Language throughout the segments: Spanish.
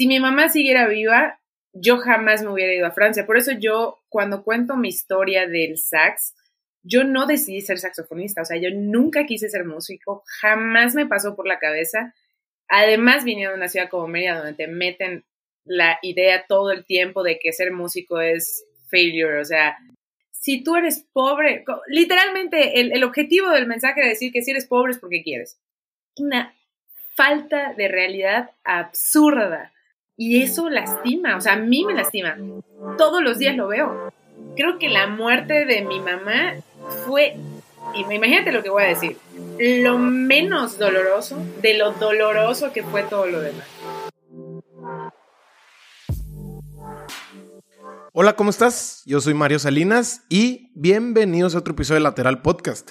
si mi mamá siguiera viva, yo jamás me hubiera ido a Francia. Por eso yo, cuando cuento mi historia del sax, yo no decidí ser saxofonista, o sea, yo nunca quise ser músico, jamás me pasó por la cabeza. Además, viniendo de una ciudad como Mérida, donde te meten la idea todo el tiempo de que ser músico es failure, o sea, si tú eres pobre, literalmente el, el objetivo del mensaje de decir que si eres pobre es porque quieres. Una falta de realidad absurda. Y eso lastima, o sea, a mí me lastima. Todos los días lo veo. Creo que la muerte de mi mamá fue, y imagínate lo que voy a decir, lo menos doloroso de lo doloroso que fue todo lo demás. Hola, ¿cómo estás? Yo soy Mario Salinas y bienvenidos a otro episodio de Lateral Podcast.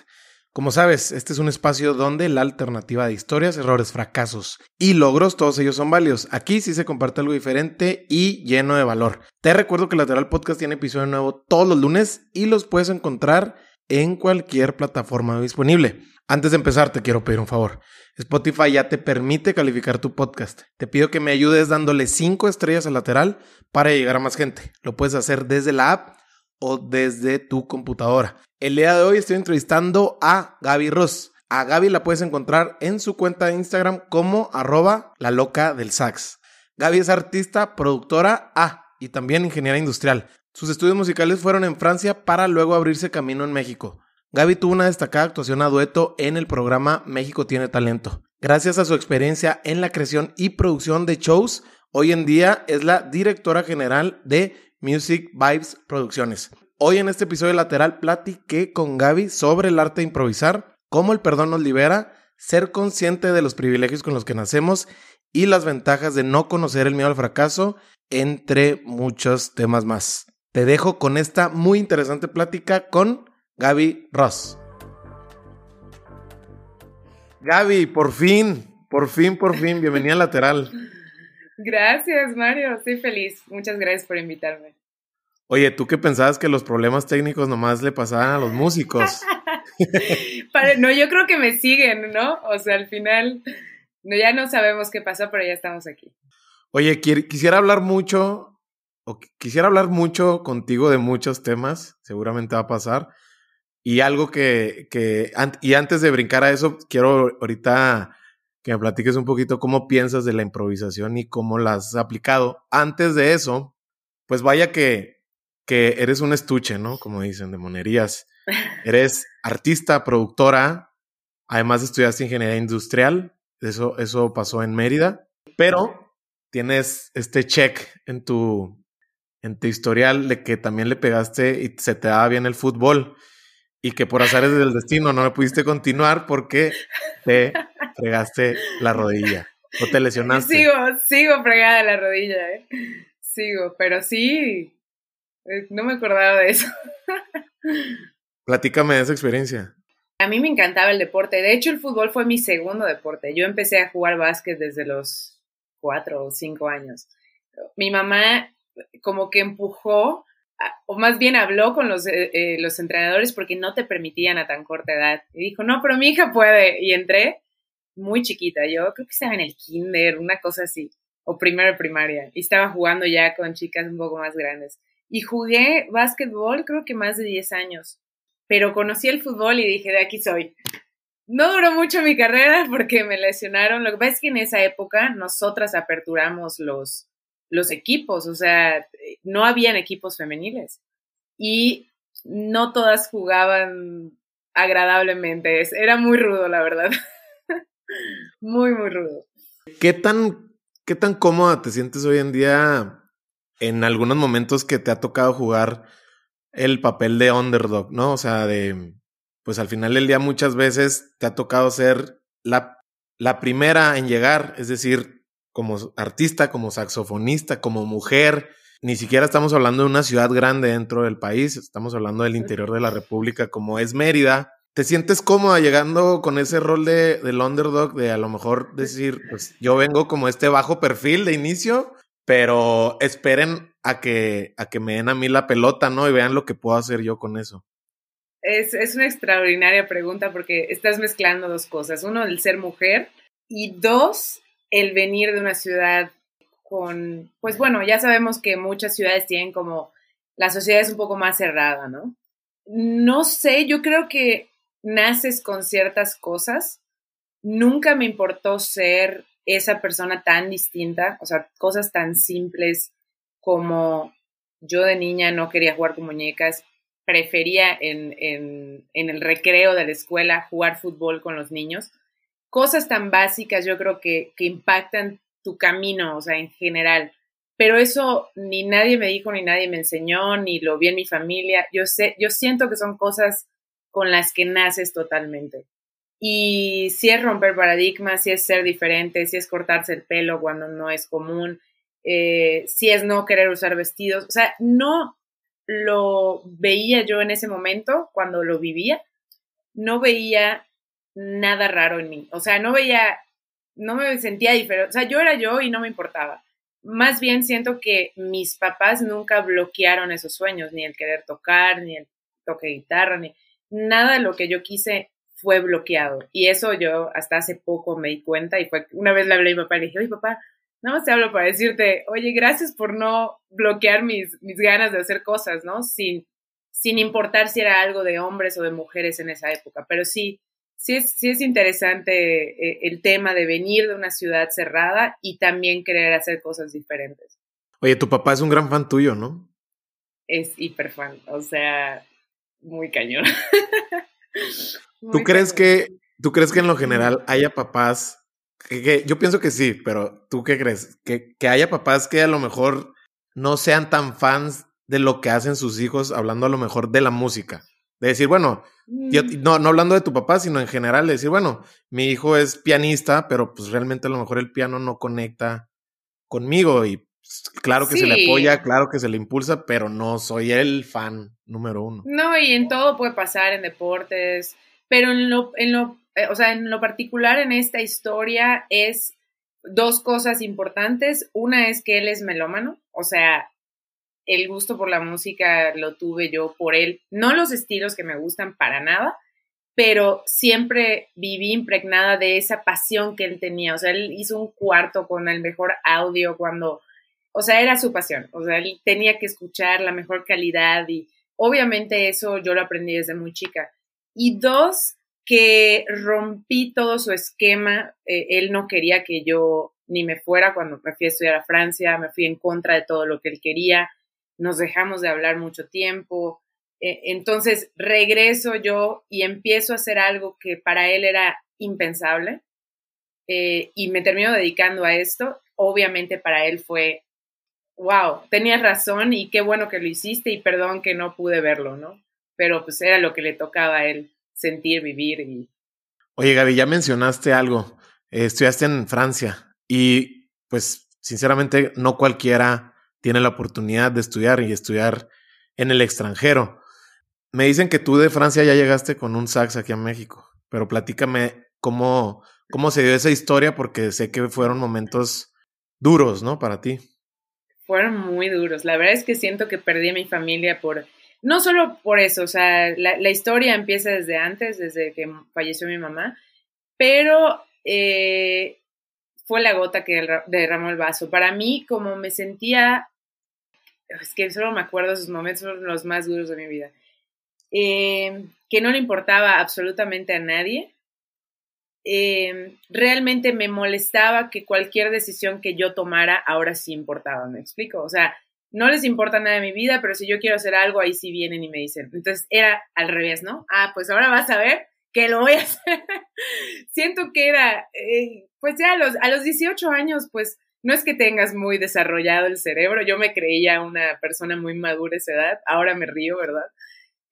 Como sabes, este es un espacio donde la alternativa de historias, errores, fracasos y logros, todos ellos son válidos. Aquí sí se comparte algo diferente y lleno de valor. Te recuerdo que Lateral Podcast tiene episodio nuevo todos los lunes y los puedes encontrar en cualquier plataforma disponible. Antes de empezar, te quiero pedir un favor. Spotify ya te permite calificar tu podcast. Te pido que me ayudes dándole 5 estrellas al lateral para llegar a más gente. Lo puedes hacer desde la app o desde tu computadora. El día de hoy estoy entrevistando a Gaby Ross. A Gaby la puedes encontrar en su cuenta de Instagram como arroba la loca del sax. Gaby es artista, productora A y también ingeniera industrial. Sus estudios musicales fueron en Francia para luego abrirse camino en México. Gaby tuvo una destacada actuación a dueto en el programa México tiene talento. Gracias a su experiencia en la creación y producción de shows, hoy en día es la directora general de Music Vibes Producciones. Hoy en este episodio lateral platiqué con Gaby sobre el arte de improvisar, cómo el perdón nos libera, ser consciente de los privilegios con los que nacemos y las ventajas de no conocer el miedo al fracaso, entre muchos temas más. Te dejo con esta muy interesante plática con Gaby Ross. Gaby, por fin, por fin, por fin, bienvenida al lateral. Gracias, Mario, estoy feliz. Muchas gracias por invitarme. Oye, ¿tú qué pensabas que los problemas técnicos nomás le pasaban a los músicos? no, yo creo que me siguen, ¿no? O sea, al final no, ya no sabemos qué pasó, pero ya estamos aquí. Oye, quisiera hablar mucho, o quisiera hablar mucho contigo de muchos temas, seguramente va a pasar, y algo que, que, y antes de brincar a eso, quiero ahorita que me platiques un poquito cómo piensas de la improvisación y cómo la has aplicado. Antes de eso, pues vaya que, que eres un estuche, ¿no? Como dicen, de monerías. Eres artista, productora, además estudiaste ingeniería industrial, eso, eso pasó en Mérida, pero tienes este check en tu, en tu historial de que también le pegaste y se te daba bien el fútbol y que por azares del destino no le pudiste continuar porque te fregaste la rodilla o te lesionaste. Sigo, sigo fregada la rodilla, ¿eh? Sigo, pero sí, eh, no me acordaba de eso. Platícame de esa experiencia. A mí me encantaba el deporte. De hecho, el fútbol fue mi segundo deporte. Yo empecé a jugar básquet desde los cuatro o cinco años. Mi mamá como que empujó o más bien habló con los, eh, eh, los entrenadores porque no te permitían a tan corta edad. Y dijo, no, pero mi hija puede. Y entré muy chiquita, yo creo que estaba en el kinder, una cosa así, o primero primaria. Y estaba jugando ya con chicas un poco más grandes. Y jugué básquetbol creo que más de 10 años. Pero conocí el fútbol y dije, de aquí soy. No duró mucho mi carrera porque me lesionaron. Lo que pasa es que en esa época nosotras aperturamos los, los equipos, o sea, no habían equipos femeniles y no todas jugaban agradablemente, era muy rudo, la verdad. muy, muy rudo. ¿Qué tan, ¿Qué tan cómoda te sientes hoy en día en algunos momentos que te ha tocado jugar el papel de underdog, ¿no? O sea, de, pues al final del día muchas veces te ha tocado ser la, la primera en llegar, es decir, como artista, como saxofonista, como mujer. Ni siquiera estamos hablando de una ciudad grande dentro del país, estamos hablando del interior de la República como es Mérida. ¿Te sientes cómoda llegando con ese rol de, del underdog de a lo mejor decir, pues yo vengo como este bajo perfil de inicio, pero esperen a que, a que me den a mí la pelota, ¿no? Y vean lo que puedo hacer yo con eso. Es, es una extraordinaria pregunta porque estás mezclando dos cosas. Uno, el ser mujer y dos, el venir de una ciudad con, pues bueno, ya sabemos que muchas ciudades tienen como, la sociedad es un poco más cerrada, ¿no? No sé, yo creo que naces con ciertas cosas. Nunca me importó ser esa persona tan distinta, o sea, cosas tan simples como yo de niña no quería jugar con muñecas, prefería en, en, en, el recreo de la escuela jugar fútbol con los niños. Cosas tan básicas yo creo que, que impactan tu camino, o sea, en general. Pero eso ni nadie me dijo, ni nadie me enseñó, ni lo vi en mi familia. Yo sé, yo siento que son cosas con las que naces totalmente. Y si es romper paradigmas, si es ser diferente, si es cortarse el pelo cuando no es común, eh, si es no querer usar vestidos. O sea, no lo veía yo en ese momento, cuando lo vivía, no veía nada raro en mí. O sea, no veía, no me sentía diferente. O sea, yo era yo y no me importaba. Más bien siento que mis papás nunca bloquearon esos sueños, ni el querer tocar, ni el toque guitarra, ni nada de lo que yo quise fue bloqueado. Y eso yo hasta hace poco me di cuenta y fue una vez le hablé a mi papá y le dije, oye papá, nada más te hablo para decirte, oye, gracias por no bloquear mis, mis ganas de hacer cosas, ¿no? Sin, sin importar si era algo de hombres o de mujeres en esa época. Pero sí, sí es, sí es interesante eh, el tema de venir de una ciudad cerrada y también querer hacer cosas diferentes. Oye, tu papá es un gran fan tuyo, ¿no? Es hiper fan, o sea, muy cañón. ¿Tú crees que, tú crees que en lo general haya papás que, yo pienso que sí, pero ¿tú qué crees? Que, que haya papás que a lo mejor no sean tan fans de lo que hacen sus hijos, hablando a lo mejor de la música. De decir, bueno, yo, mm. no, no hablando de tu papá, sino en general, de decir, bueno, mi hijo es pianista, pero pues realmente a lo mejor el piano no conecta conmigo y pues, claro que se le apoya, claro que se le impulsa, pero no soy el fan número uno. No, y en todo puede pasar, en deportes, pero en lo, en lo, eh, o sea, en lo particular en esta historia es dos cosas importantes. Una es que él es melómano, o sea, el gusto por la música lo tuve yo por él, no los estilos que me gustan para nada, pero siempre viví impregnada de esa pasión que él tenía. O sea, él hizo un cuarto con el mejor audio cuando, o sea, era su pasión. O sea, él tenía que escuchar la mejor calidad y obviamente eso yo lo aprendí desde muy chica. Y dos, que rompí todo su esquema. Eh, él no quería que yo ni me fuera cuando me fui a estudiar a Francia, me fui en contra de todo lo que él quería, nos dejamos de hablar mucho tiempo. Eh, entonces regreso yo y empiezo a hacer algo que para él era impensable eh, y me termino dedicando a esto. Obviamente para él fue, wow, tenías razón y qué bueno que lo hiciste y perdón que no pude verlo, ¿no? pero pues era lo que le tocaba a él sentir, vivir y... Oye, Gaby, ya mencionaste algo. Eh, estudiaste en Francia y pues sinceramente no cualquiera tiene la oportunidad de estudiar y estudiar en el extranjero. Me dicen que tú de Francia ya llegaste con un sax aquí a México, pero platícame cómo, cómo se dio esa historia porque sé que fueron momentos duros, ¿no? Para ti. Fueron muy duros. La verdad es que siento que perdí a mi familia por no solo por eso, o sea, la, historia empieza desde antes, desde que falleció mi mamá, pero eh, fue la gota que derramó el vaso. Para mí, como me sentía, es que solo me acuerdo esos momentos, son los más duros de mi vida, eh, que no le importaba absolutamente a nadie. Eh, realmente me molestaba que cualquier decisión que yo tomara ahora sí importaba, ¿me explico? O sea, no les importa nada de mi vida, pero si yo quiero hacer algo, ahí sí vienen y me dicen. Entonces era al revés, ¿no? Ah, pues ahora vas a ver que lo voy a hacer. Siento que era, eh, pues ya a los, a los 18 años, pues no es que tengas muy desarrollado el cerebro, yo me creía una persona muy madura esa edad, ahora me río, ¿verdad?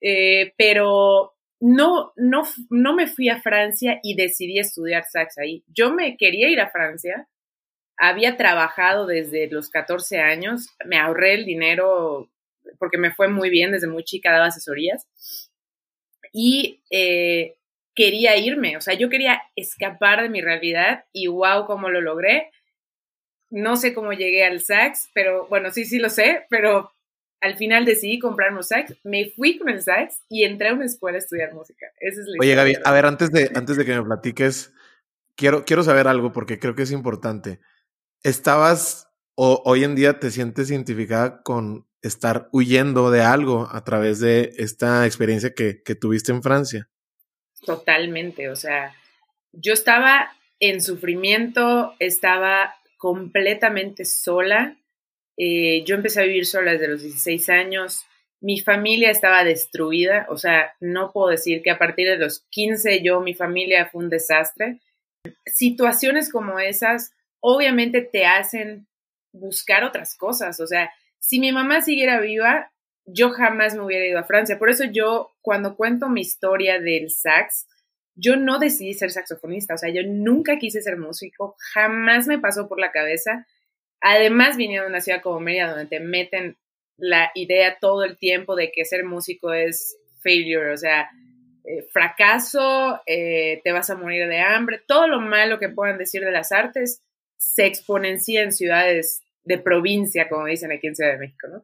Eh, pero no, no, no me fui a Francia y decidí estudiar sax ahí. Yo me quería ir a Francia, había trabajado desde los 14 años, me ahorré el dinero porque me fue muy bien, desde muy chica daba asesorías y eh, quería irme, o sea, yo quería escapar de mi realidad y wow, cómo lo logré. No sé cómo llegué al sax, pero bueno, sí, sí lo sé, pero al final decidí comprarme un sax, me fui con el sax y entré a una escuela a estudiar música. Esa es la Oye, Gaby, a ver, antes de, antes de que me platiques, quiero, quiero saber algo porque creo que es importante estabas o hoy en día te sientes identificada con estar huyendo de algo a través de esta experiencia que, que tuviste en Francia. Totalmente, o sea, yo estaba en sufrimiento, estaba completamente sola. Eh, yo empecé a vivir sola desde los 16 años. Mi familia estaba destruida, o sea, no puedo decir que a partir de los 15 yo, mi familia fue un desastre. Situaciones como esas obviamente te hacen buscar otras cosas, o sea, si mi mamá siguiera viva, yo jamás me hubiera ido a Francia. Por eso yo, cuando cuento mi historia del sax, yo no decidí ser saxofonista, o sea, yo nunca quise ser músico, jamás me pasó por la cabeza. Además, viniendo de una ciudad como Mérida, donde te meten la idea todo el tiempo de que ser músico es failure, o sea, eh, fracaso, eh, te vas a morir de hambre, todo lo malo que puedan decir de las artes se exponencia en ciudades de provincia, como dicen aquí en Ciudad de México, ¿no?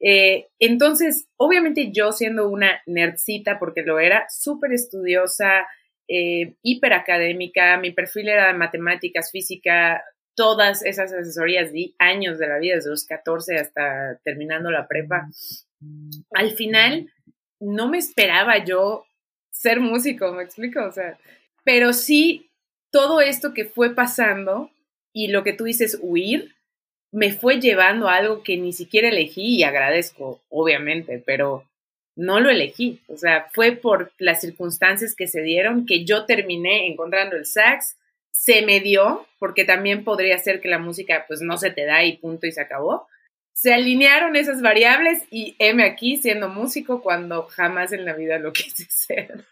Eh, entonces, obviamente yo siendo una nerdcita, porque lo era, súper estudiosa, eh, hiperacadémica, mi perfil era de matemáticas, física, todas esas asesorías di años de la vida, desde los 14 hasta terminando la prepa. Al final, no me esperaba yo ser músico, ¿me explico? O sea, pero sí, todo esto que fue pasando y lo que tú dices, huir, me fue llevando a algo que ni siquiera elegí y agradezco, obviamente, pero no lo elegí. O sea, fue por las circunstancias que se dieron que yo terminé encontrando el sax. Se me dio, porque también podría ser que la música pues no se te da y punto y se acabó. Se alinearon esas variables y heme aquí siendo músico cuando jamás en la vida lo quise ser.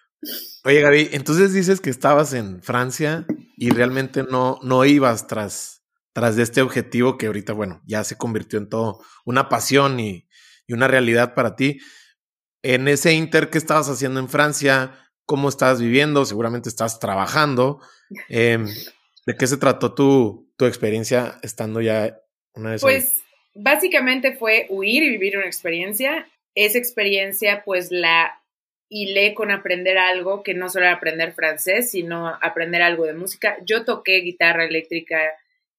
Oye, Gaby, entonces dices que estabas en Francia y realmente no, no ibas tras, tras de este objetivo que ahorita, bueno, ya se convirtió en todo una pasión y, y una realidad para ti en ese inter que estabas haciendo en Francia, cómo estabas viviendo, seguramente estás trabajando. Em, ¿De qué se trató tu, tu experiencia estando ya una vez? Pues básicamente fue huir y vivir una experiencia. Esa experiencia pues la hilé con aprender algo que no solo era aprender francés, sino aprender algo de música. Yo toqué guitarra eléctrica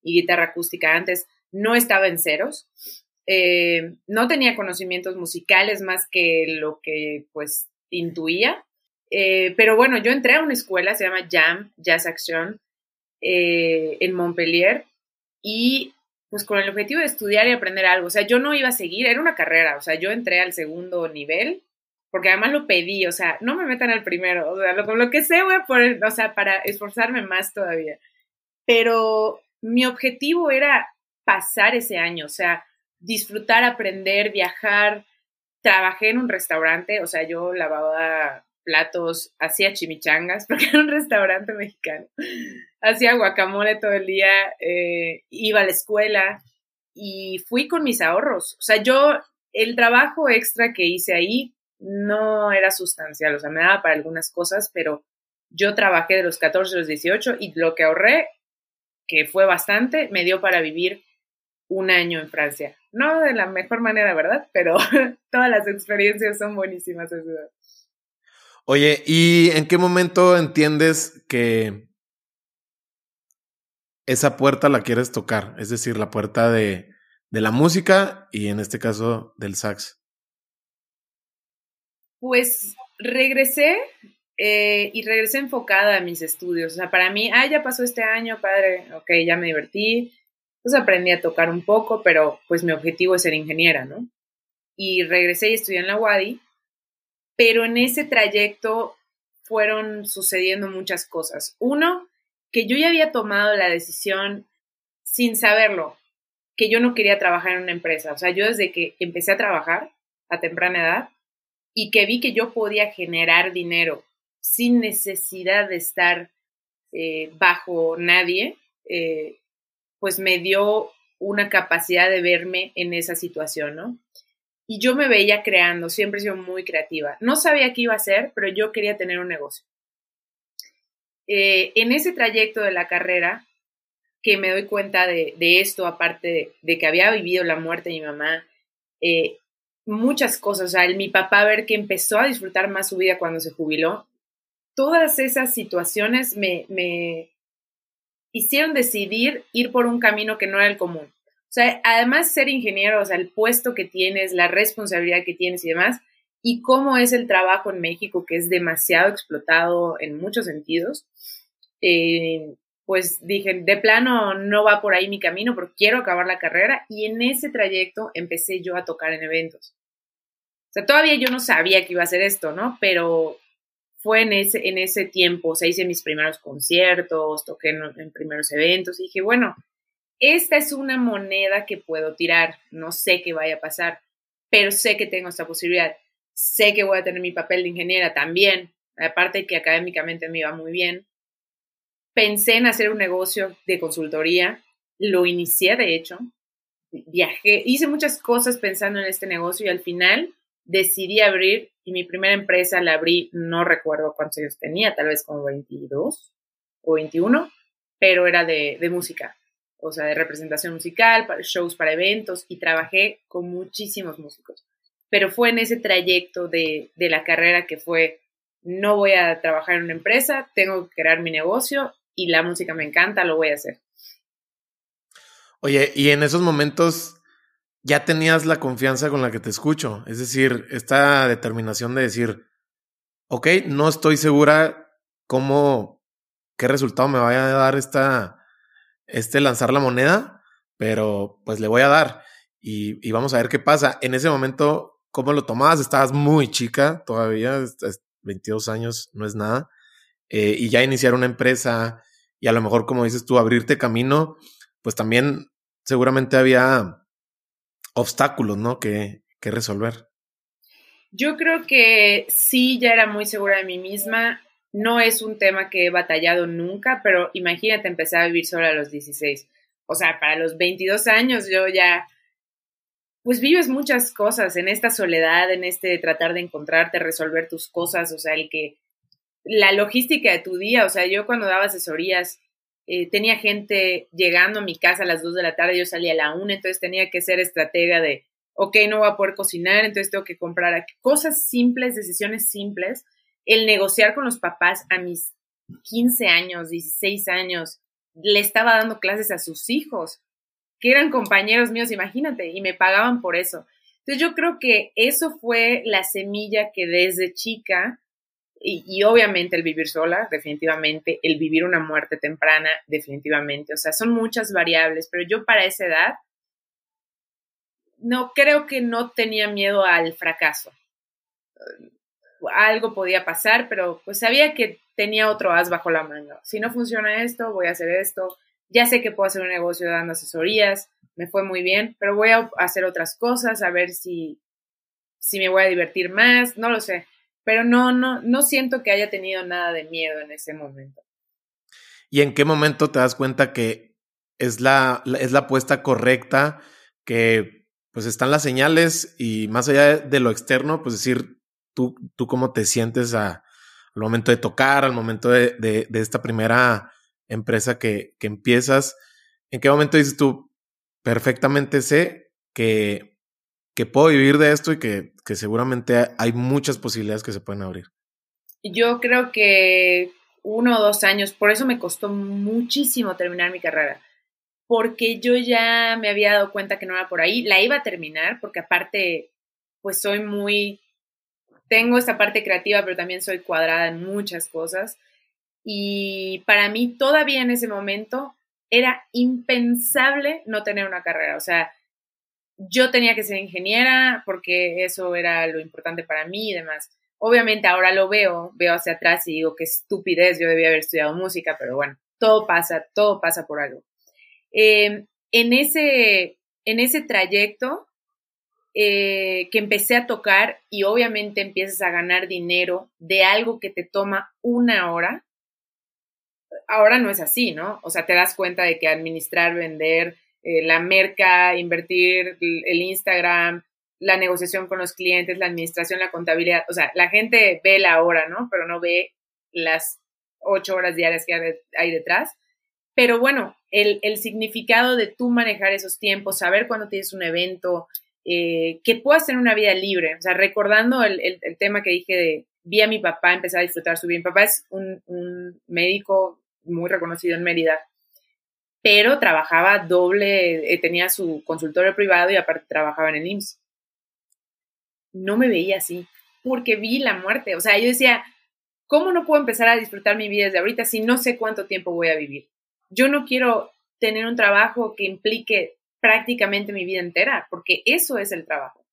y guitarra acústica antes, no estaba en ceros. Eh, no tenía conocimientos musicales más que lo que pues intuía. Eh, pero bueno, yo entré a una escuela, se llama Jam, Jazz Action, eh, en Montpellier, y pues con el objetivo de estudiar y aprender algo. O sea, yo no iba a seguir, era una carrera, o sea, yo entré al segundo nivel, porque además lo pedí, o sea, no me metan al primero, o sea, lo, lo que sé voy a poner, o sea, para esforzarme más todavía. Pero mi objetivo era pasar ese año, o sea, disfrutar, aprender, viajar. Trabajé en un restaurante, o sea, yo lavaba platos, hacía chimichangas, porque era un restaurante mexicano. Hacía guacamole todo el día, eh, iba a la escuela y fui con mis ahorros. O sea, yo, el trabajo extra que hice ahí no era sustancial, o sea, me daba para algunas cosas, pero yo trabajé de los 14 a los 18 y lo que ahorré, que fue bastante, me dio para vivir un año en Francia. No de la mejor manera, ¿verdad? Pero todas las experiencias son buenísimas. Oye, ¿y en qué momento entiendes que esa puerta la quieres tocar? Es decir, la puerta de, de la música y en este caso del sax. Pues regresé eh, y regresé enfocada a mis estudios. O sea, para mí, ah, ya pasó este año, padre, ok, ya me divertí, entonces aprendí a tocar un poco, pero pues mi objetivo es ser ingeniera, ¿no? Y regresé y estudié en la UADI, pero en ese trayecto fueron sucediendo muchas cosas. Uno, que yo ya había tomado la decisión sin saberlo, que yo no quería trabajar en una empresa. O sea, yo desde que empecé a trabajar a temprana edad y que vi que yo podía generar dinero sin necesidad de estar eh, bajo nadie, eh, pues me dio una capacidad de verme en esa situación, ¿no? Y yo me veía creando, siempre he sido muy creativa. No sabía qué iba a hacer, pero yo quería tener un negocio. Eh, en ese trayecto de la carrera, que me doy cuenta de, esto, aparte de, que había vivido la muerte de mi mamá, eh, muchas cosas, o sea, mi papá ver que empezó a disfrutar más su vida cuando se jubiló, todas esas situaciones me, hicieron decidir ir por un camino que no era el común. O sea, además ser ingeniero, o sea, el puesto que tienes, la responsabilidad que tienes y demás, y cómo es el trabajo en México, que es demasiado explotado en muchos sentidos, eh, pues dije, de plano no va por ahí mi camino, porque quiero acabar la carrera y en ese trayecto empecé yo a tocar en eventos. O sea, todavía yo no sabía que iba a hacer esto, ¿no? Pero fue en ese, en ese tiempo, o sea, hice mis primeros conciertos, toqué en, primeros eventos y dije, bueno, esta es una moneda que puedo tirar, no sé qué vaya a pasar, pero sé que tengo esta posibilidad, sé que voy a tener mi papel de ingeniera también, aparte que académicamente me iba muy bien. Pensé en hacer un negocio de consultoría, lo inicié de hecho, viajé, hice muchas cosas pensando en este negocio y al final decidí abrir y mi primera empresa la abrí, no recuerdo cuántos años tenía, tal vez como 22 o 21, pero era de, música, o sea, de representación musical, para shows para eventos y trabajé con muchísimos músicos. Pero fue en ese trayecto de, de la carrera que fue, no voy a trabajar en una empresa, tengo que crear mi negocio y la música me encanta, lo voy a hacer. Oye, y en esos momentos ya tenías la confianza con la que te escucho. Es decir, esta determinación de decir, ok, no estoy segura cómo, qué resultado me vaya a dar esta, este lanzar la moneda, pero pues le voy a dar y, y vamos a ver qué pasa. En ese momento, ¿cómo lo tomabas? Estabas muy chica todavía, 22 años, no es nada. Eh, y ya iniciar una empresa y a lo mejor, como dices tú, abrirte camino, pues también seguramente había obstáculos, ¿no? Que, que resolver. Yo creo que sí, ya era muy segura de mí misma. No es un tema que he batallado nunca, pero imagínate empezar a vivir sola a los 16. O sea, para los 22 años yo ya, pues vives muchas cosas en esta soledad, en este tratar de encontrarte, resolver tus cosas, o sea, el que, la logística de tu día, o sea, yo cuando daba asesorías, eh, tenía gente llegando a mi casa a las 2 de la tarde, yo salía a la 1, entonces tenía que ser estratega de, ok, no voy a poder cocinar, entonces tengo que comprar. Cosas simples, decisiones simples. El negociar con los papás a mis 15 años, 16 años, le estaba dando clases a sus hijos, que eran compañeros míos, imagínate, y me pagaban por eso. Entonces yo creo que eso fue la semilla que desde chica y, obviamente el vivir sola, definitivamente, el vivir una muerte temprana, definitivamente. O sea, son muchas variables, pero yo para esa edad no creo que no tenía miedo al fracaso. Algo podía pasar, pero pues sabía que tenía otro as bajo la manga. Si no funciona esto, voy a hacer esto. Ya sé que puedo hacer un negocio dando asesorías, me fue muy bien, pero voy a hacer otras cosas, a ver si, si me voy a divertir más, no lo sé pero no, no, no siento que haya tenido nada de miedo en ese momento. ¿Y en qué momento te das cuenta que es la, es la apuesta correcta, que pues están las señales y más allá de lo externo, pues decir, tú, tú cómo te sientes al momento de tocar, al momento de, de, de esta primera empresa que, que empiezas, ¿en qué momento dices tú, perfectamente sé que que puedo vivir de esto y que, que seguramente hay muchas posibilidades que se pueden abrir. Yo creo que uno o dos años, por eso me costó muchísimo terminar mi carrera, porque yo ya me había dado cuenta que no era por ahí, la iba a terminar, porque aparte, pues soy muy, tengo esta parte creativa, pero también soy cuadrada en muchas cosas, y para mí todavía en ese momento era impensable no tener una carrera, o sea, yo tenía que ser ingeniera porque eso era lo importante para mí y demás. Obviamente ahora lo veo, veo hacia atrás y digo qué estupidez, yo debía haber estudiado música, pero bueno, todo pasa, todo pasa por algo. Em, en, ese, en ese trayecto eh, que empecé a tocar y obviamente empiezas a ganar dinero de algo que te toma una hora, ahora no es así, ¿no? O sea, te das cuenta de que administrar, vender, eh, la merca, invertir, el Instagram, la negociación con los clientes, la administración, la contabilidad. O sea, la gente ve la hora, ¿no? Pero no ve las ocho horas diarias que hay detrás. Pero bueno, el, el significado de tú manejar esos tiempos, saber cuándo tienes un evento, eh, que puedas tener una vida libre. O sea, recordando el, el, tema que dije de vi a mi papá empezar a disfrutar su vida. Mi papá es un, un médico muy reconocido en Mérida pero trabajaba doble, eh, tenía su consultorio privado y aparte trabajaba en el IMSS. No me veía así, porque vi la muerte. O sea, yo decía, ¿cómo no puedo empezar a disfrutar mi vida desde ahorita si no sé cuánto tiempo voy a vivir? Yo no quiero tener un trabajo que implique prácticamente mi vida entera, porque eso es el trabajo.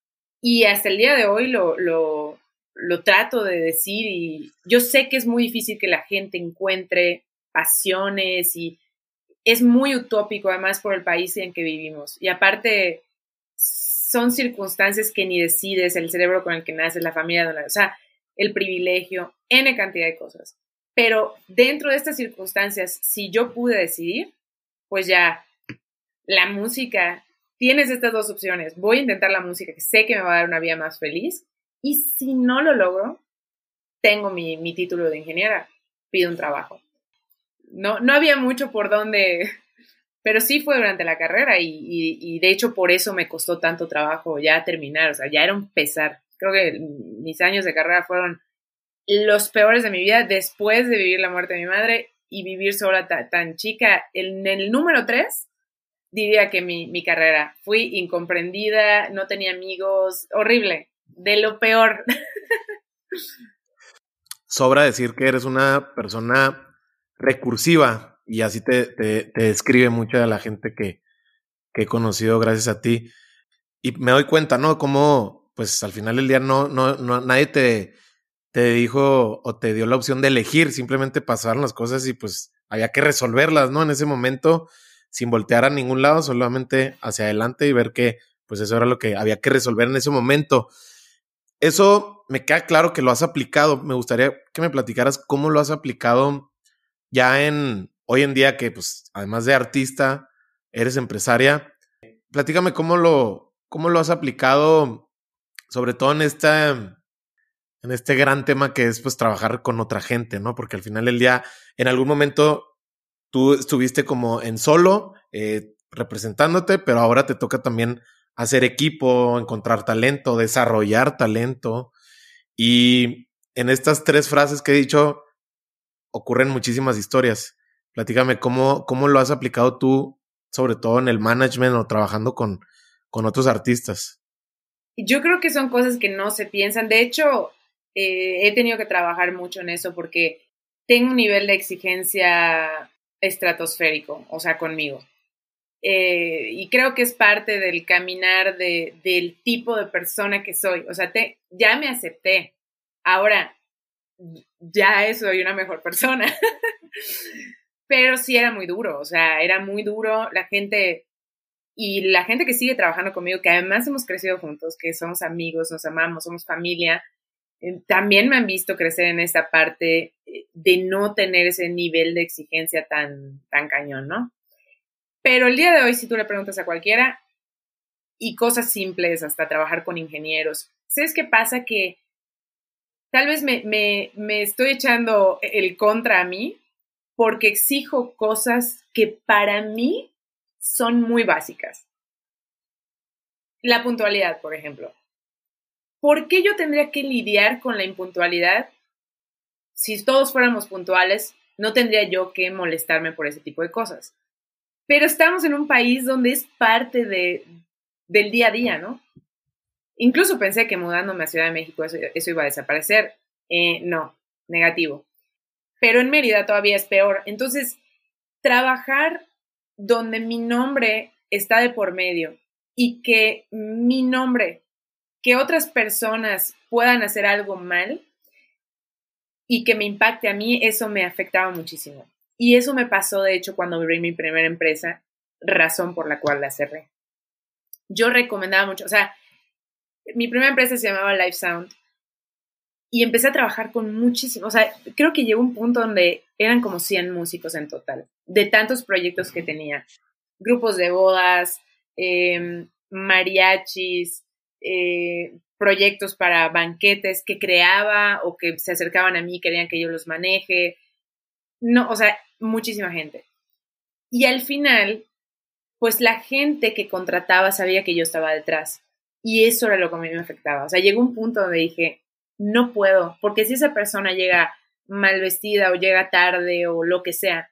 Y hasta el día de hoy lo, lo, lo trato de decir y yo sé que es muy difícil que la gente encuentre pasiones y es muy utópico además por el país en que vivimos. Y aparte son circunstancias que ni decides, el cerebro con el que naces, la familia, o sea, el privilegio, N cantidad de cosas. Pero dentro de estas circunstancias, si yo pude decidir, pues ya la música, tienes estas dos opciones. Voy a intentar la música que sé que me va a dar una vida más feliz y si no lo logro, tengo mi título de ingeniera, pido un trabajo. No, no había mucho por donde, pero sí fue durante la carrera y, y, y, de hecho por eso me costó tanto trabajo ya terminar, o sea, ya era un pesar. Creo que mis años de carrera fueron los peores de mi vida después de vivir la muerte de mi madre y vivir sola tan chica. En el número tres, diría que mi, mi carrera. Fui incomprendida, no tenía amigos, horrible, de lo peor. Sobra decir que eres una persona recursiva y así te, te, describe mucha de la gente que, que, he conocido gracias a ti. Y me doy cuenta, ¿no? Como, pues al final del día no, no, no nadie te, te dijo o te dio la opción de elegir, simplemente pasaron las cosas y pues había que resolverlas, ¿no? En ese momento, sin voltear a ningún lado, solamente hacia adelante y ver que pues eso era lo que había que resolver en ese momento. Eso me queda claro que lo has aplicado. Me gustaría que me platicaras cómo lo has aplicado ya en hoy en día que pues además de artista, eres empresaria. Platícame cómo lo, cómo lo has aplicado, sobre todo en esta en este gran tema que es pues trabajar con otra gente, ¿no? Porque al final del día, en algún momento tú estuviste como en solo, eh, representándote, pero ahora te toca también hacer equipo, encontrar talento, desarrollar talento. Y en estas tres frases que he dicho, ocurren muchísimas historias. Platícame cómo, cómo lo has aplicado tú, sobre todo en el management o trabajando con, con otros artistas. Yo creo que son cosas que no se piensan. De hecho, eh, he tenido que trabajar mucho en eso porque tengo un nivel de exigencia estratosférico, o sea, conmigo. Eh, y creo que es parte del caminar de, del tipo de persona que soy. O sea, te, ya me acepté. Ahora, ya soy una mejor persona. Pero sí era muy duro, o sea, era muy duro. La gente, y la gente que sigue trabajando conmigo, que además hemos crecido juntos, que somos amigos, nos amamos, somos familia, eh, también me han visto crecer en esta parte eh, de no tener ese nivel de exigencia tan, tan cañón, ¿no? Pero el día de hoy, si tú le preguntas a cualquiera, y cosas simples, hasta trabajar con ingenieros, ¿sabes qué pasa? Que tal vez me, me, me estoy echando el contra a mí porque exijo cosas que para mí son muy básicas. La puntualidad, por ejemplo. ¿por qué yo tendría que lidiar con la impuntualidad? Si todos fuéramos puntuales, no tendría yo que molestarme por ese tipo de cosas. Pero estamos en un país donde es parte de, del día a día, ¿no? Incluso pensé que mudándome a Ciudad de México eso, iba a desaparecer. Eh, no, negativo. Pero en Mérida todavía es peor. Entonces, trabajar donde mi nombre está de por medio y que mi nombre que otras personas puedan hacer algo mal y que me impacte a mí, eso me afectaba muchísimo. Y eso me pasó, de hecho, cuando abrí mi primera empresa, razón por la cual la cerré. Yo recomendaba mucho, o sea, mi primera empresa se llamaba Live Sound y empecé a trabajar con muchísimos, o sea, creo que llegó un punto donde eran como 100 músicos en total, de tantos proyectos que tenía, grupos de bodas, em, mariachis, eh, proyectos para banquetes que creaba o que se acercaban a mí, querían que yo los maneje. No, o sea, muchísima gente. Y al final, pues la gente que contrataba sabía que yo estaba detrás. Y eso era lo que a mí me afectaba. O sea, llegó un punto donde dije, no puedo, porque si esa persona llega mal vestida o llega tarde o lo que sea,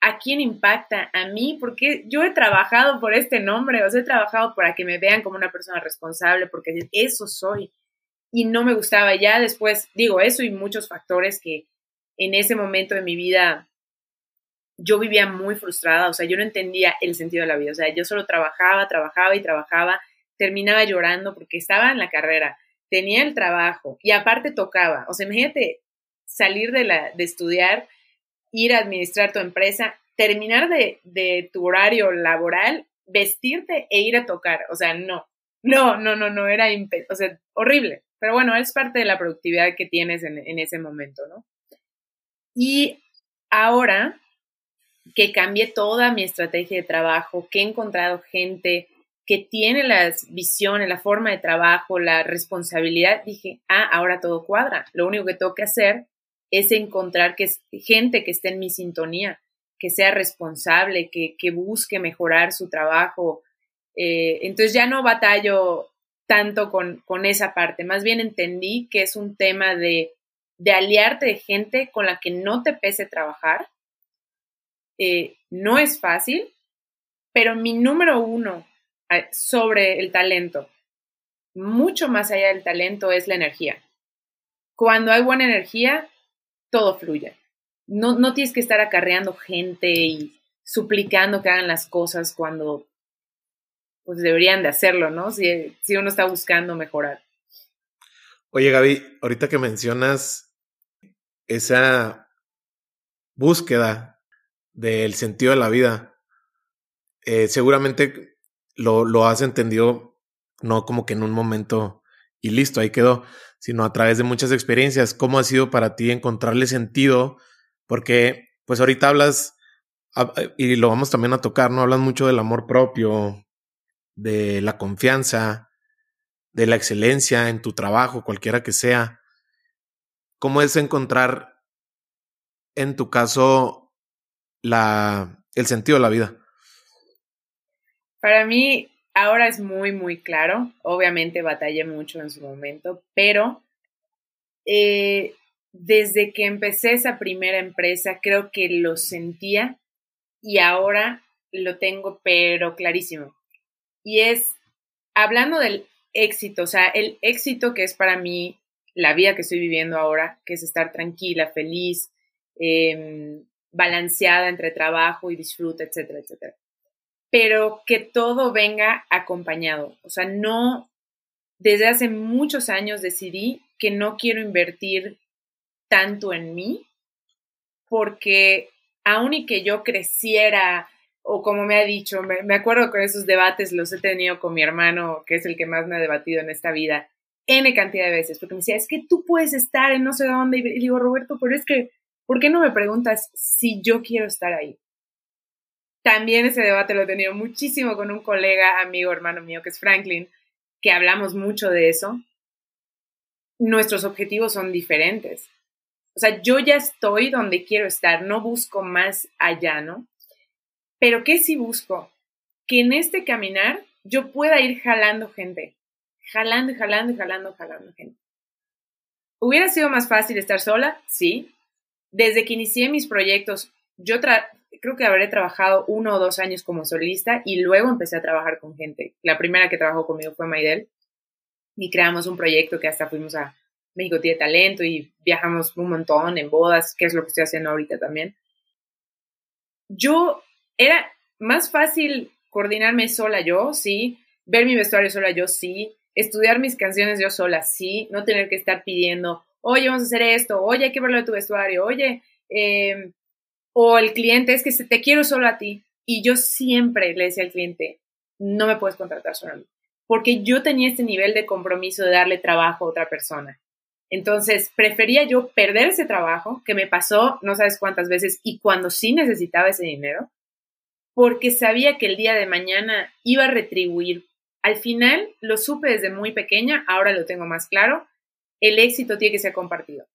¿a quién impacta? A mí, porque yo he trabajado por este nombre, o he trabajado para que me vean como una persona responsable, porque eso soy. Y no me gustaba. Ya después, digo, eso y muchos factores que en ese momento de mi vida yo vivía muy frustrada, o sea, yo no entendía el sentido de la vida, o sea, yo solo trabajaba, trabajaba y trabajaba, terminaba llorando porque estaba en la carrera, tenía el trabajo y aparte tocaba, o sea, imagínate salir de, la, de estudiar, ir a administrar tu empresa, terminar de, de tu horario laboral, vestirte e ir a tocar, o sea, no, no, no, no, no, era, horrible, pero bueno, es parte de la productividad que tienes en, en ese momento, ¿no? Y ahora que cambié toda mi estrategia de trabajo, que he encontrado gente que tiene las visiones, la forma de trabajo, la responsabilidad, dije, ah, ahora todo cuadra. Lo único que tengo que hacer es encontrar que es gente que esté en mi sintonía, que sea responsable, que, que busque mejorar su trabajo. Eh, entonces ya no batallo tanto con, con, esa parte, más bien entendí que es un tema de, de aliarte de gente con la que no te pese trabajar, eh, no es fácil, pero mi número uno sobre el talento, mucho más allá del talento, es la energía. Cuando hay buena energía, todo fluye. No, no tienes que estar acarreando gente y suplicando que hagan las cosas cuando pues deberían de hacerlo, ¿no? Si, si uno está buscando mejorar. Oye, Gaby, ahorita que mencionas esa búsqueda del sentido de la vida, eh, seguramente lo, lo has entendido no como que en un momento y listo, ahí quedó, sino a través de muchas experiencias. ¿Cómo ha sido para ti encontrarle sentido? Porque pues ahorita hablas, y lo vamos también a tocar, ¿no? Hablas mucho del amor propio, de la confianza, de la excelencia en tu trabajo, cualquiera que sea. ¿Cómo es encontrar, en tu caso, la, el sentido de la vida? Para mí, ahora es muy, muy claro. Obviamente batallé mucho en su momento, pero eh, desde que empecé esa primera empresa, creo que lo sentía y ahora lo tengo, pero clarísimo. Y es, hablando del éxito, o sea, el éxito que es para mí la vida que estoy viviendo ahora, que es estar tranquila, feliz, eh, balanceada entre trabajo y disfrute, etcétera, etcétera. Pero que todo venga acompañado. O sea, no, desde hace muchos años decidí que no quiero invertir tanto en mí, porque aun y que yo creciera, o como me ha dicho, me, acuerdo con esos debates los he tenido con mi hermano, que es el que más me ha debatido en esta vida, N cantidad de veces, porque me decía, es que tú puedes estar en no sé dónde, y digo, Roberto, pero es que ¿por qué no me preguntas si yo quiero estar ahí? También ese debate lo he tenido muchísimo con un colega, amigo, hermano mío, que es Franklin, que hablamos mucho de eso. Nuestros objetivos son diferentes. O sea, yo ya estoy donde quiero estar, no busco más allá, ¿no? Pero ¿qué sí busco? Que en este caminar yo pueda ir jalando gente, jalando, jalando, jalando, jalando gente. ¿Hubiera sido más fácil estar sola? Sí, desde que inicié mis proyectos, yo creo que habré trabajado uno o dos años como solista y luego empecé a trabajar con gente. La primera que trabajó conmigo fue Maidel y creamos un proyecto que hasta fuimos a México Tiene Talento y viajamos un montón en bodas, que es lo que estoy haciendo ahorita también. Yo era más fácil coordinarme sola yo, sí, ver mi vestuario sola yo, sí, estudiar mis canciones yo sola, sí, no tener que estar pidiendo oye, vamos a hacer esto, oye, hay que verlo de tu vestuario, oye, em, o el cliente es que te quiero solo a ti. Y yo siempre le decía al cliente, no me puedes contratar solo a mí, porque yo tenía este nivel de compromiso de darle trabajo a otra persona. Entonces, prefería yo perder ese trabajo, que me pasó no sabes cuántas veces, y cuando sí necesitaba ese dinero, porque sabía que el día de mañana iba a retribuir. Al final lo supe desde muy pequeña, ahora lo tengo más claro, el éxito tiene que ser compartido.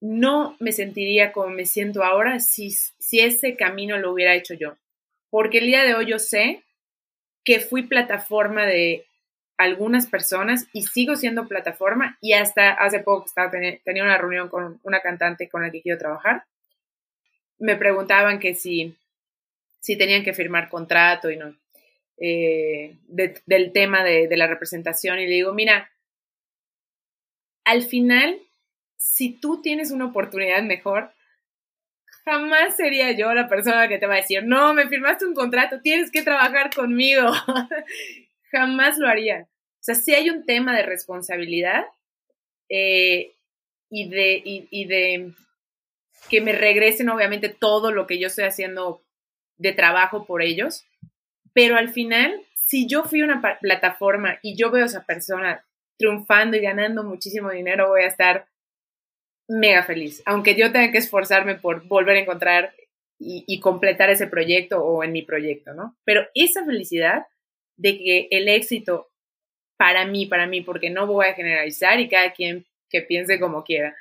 No me sentiría como me siento ahora si, si ese camino lo hubiera hecho yo. Porque el día de hoy yo sé que fui plataforma de algunas personas y sigo siendo plataforma y hasta hace poco estaba tenía una reunión con una cantante con la que quiero trabajar. Me preguntaban que si si tenían que firmar contrato y no, eh, del tema de, de la representación y le digo, mira, al final, si tú tienes una oportunidad mejor, jamás sería yo la persona que te va a decir, no, me firmaste un contrato, tienes que trabajar conmigo. jamás lo haría. O sea, si hay un tema de responsabilidad eh, y, de, y, de que me regresen obviamente todo lo que yo estoy haciendo de trabajo por ellos, pero al final, si yo fui una plataforma y yo veo a esa persona triunfando y ganando muchísimo dinero, voy a estar mega feliz, aunque yo tenga que esforzarme por volver a encontrar y, y, completar ese proyecto o en mi proyecto, ¿no? Pero esa felicidad de que el éxito para mí, para mí, porque no voy a generalizar y cada quien que piense como quiera,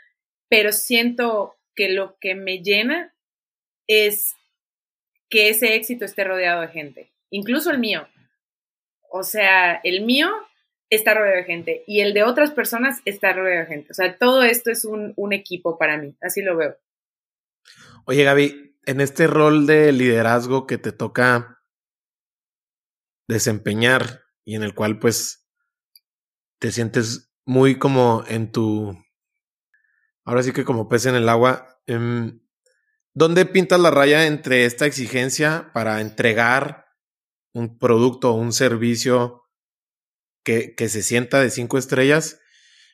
pero siento que lo que me llena es que ese éxito esté rodeado de gente, incluso el mío. O sea, el mío está rodeado de gente y el de otras personas está rodeado de gente. O sea, todo esto es un, un equipo para mí, así lo veo. Oye, Gaby, en este rol de liderazgo que te toca desempeñar y en el cual pues te sientes muy como en tu, ahora sí que como pez en el agua. Em, ¿Dónde pintas la raya entre esta exigencia para entregar un producto o un servicio que, que se sienta de cinco estrellas,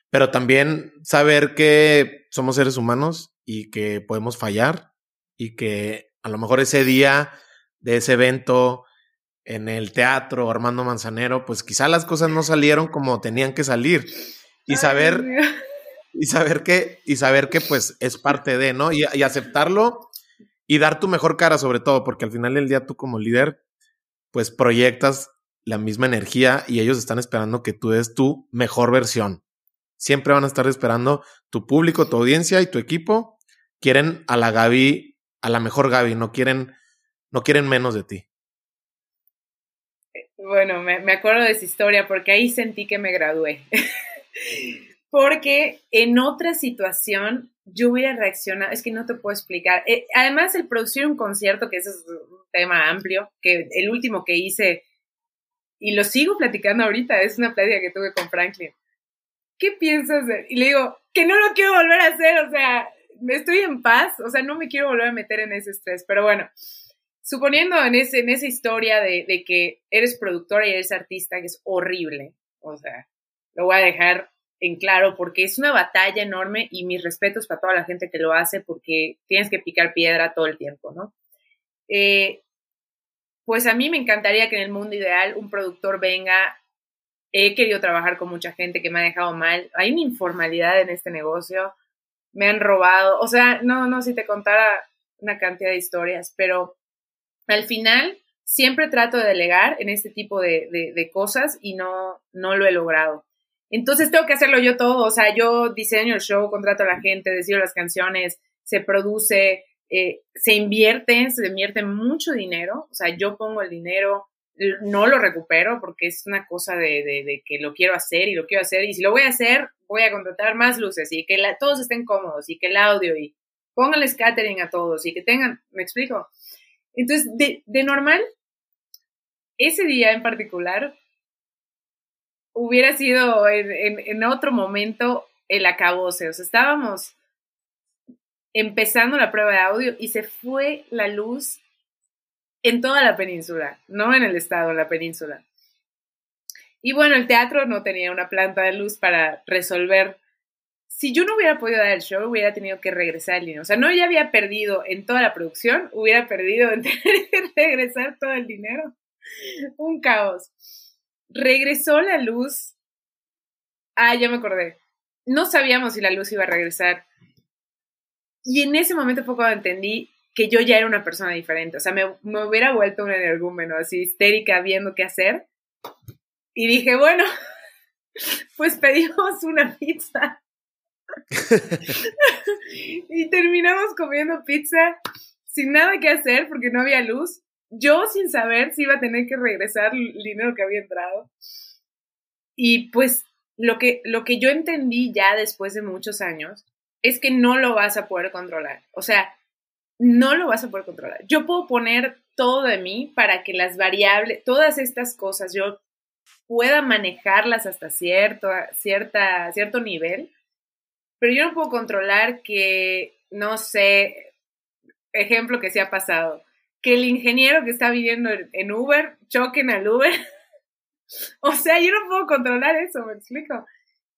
pero también saber que somos seres humanos y que podemos fallar y que a lo mejor ese día de ese evento en el teatro Armando Manzanero, pues quizá las cosas no salieron como tenían que salir. Y saber, y saber que, y saber que pues es parte de, ¿no? Y, y, aceptarlo y dar tu mejor cara sobre todo, porque al final del día tú como líder, pues proyectas la misma energía y ellos están esperando que tú des tu mejor versión. Siempre van a estar esperando tu público, tu audiencia y tu equipo. Quieren a la Gaby, a la mejor Gaby, no quieren, no quieren menos de ti. Bueno, me, acuerdo de esa historia porque ahí sentí que me gradué. porque en otra situación yo hubiera reaccionado, es que no te puedo explicar. Eh, además, el producir un concierto, que ese es un tema amplio, que el último que hice, y lo sigo platicando ahorita, es una plática que tuve con Franklin. ¿Qué piensas de? Y le digo, que no lo quiero volver a hacer, o sea, estoy en paz, o sea, no me quiero volver a meter en ese estrés, pero bueno, suponiendo en, ese, en esa historia de, de, que eres productora y eres artista, que es horrible, o sea, lo voy a dejar en claro porque es una batalla enorme y mis respetos para toda la gente que lo hace porque tienes que picar piedra todo el tiempo, ¿no? Eh, pues a mí me encantaría que en el mundo ideal un productor venga, he querido trabajar con mucha gente que me ha dejado mal, hay una informalidad en este negocio, me han robado, o sea, no, no, si te contara una cantidad de historias, pero al final siempre trato de delegar en este tipo de, de, cosas y no, no lo he logrado. Entonces tengo que hacerlo yo todo, o sea, yo diseño el show, contrato a la gente, decido las canciones, se produce, eh, se invierte, se invierte mucho dinero, o sea, yo pongo el dinero, no lo recupero porque es una cosa de, de, que lo quiero hacer y lo quiero hacer y si lo voy a hacer, voy a contratar más luces y que todos estén cómodos y que el audio y pónganles catering a todos y que tengan, me explico. Entonces, de, de normal, ese día en particular hubiera sido en, en, en otro momento el acabose. O sea, estábamos empezando la prueba de audio y se fue la luz en toda la península, no en el estado, en la península. Y bueno, el teatro no tenía una planta de luz para resolver si yo no hubiera podido dar el show, hubiera tenido que regresar el dinero. O sea, no ya había perdido en toda la producción, hubiera perdido en regresar todo el dinero. Un caos. Regresó la luz. Ah, ya me acordé. No sabíamos si la luz iba a regresar. Y en ese momento fue cuando entendí que yo ya era una persona diferente. O sea, me, me hubiera vuelto un energúmeno así histérica viendo qué hacer. Y dije, bueno, pues pedimos una pizza. y terminamos comiendo pizza sin nada que hacer porque no había luz. Yo sin saber si iba a tener que regresar el dinero que había entrado. Y pues lo que, lo que yo entendí ya después de muchos años es que no lo vas a poder controlar. O sea, no lo vas a poder controlar. Yo puedo poner todo de mí para que las variables, todas estas cosas, yo pueda manejarlas hasta cierto, cierta, cierto nivel, pero yo no puedo controlar que, no sé, ejemplo que se ha pasado, que el ingeniero que está viviendo en Uber choquen al Uber. o sea, yo no puedo controlar eso, me explico.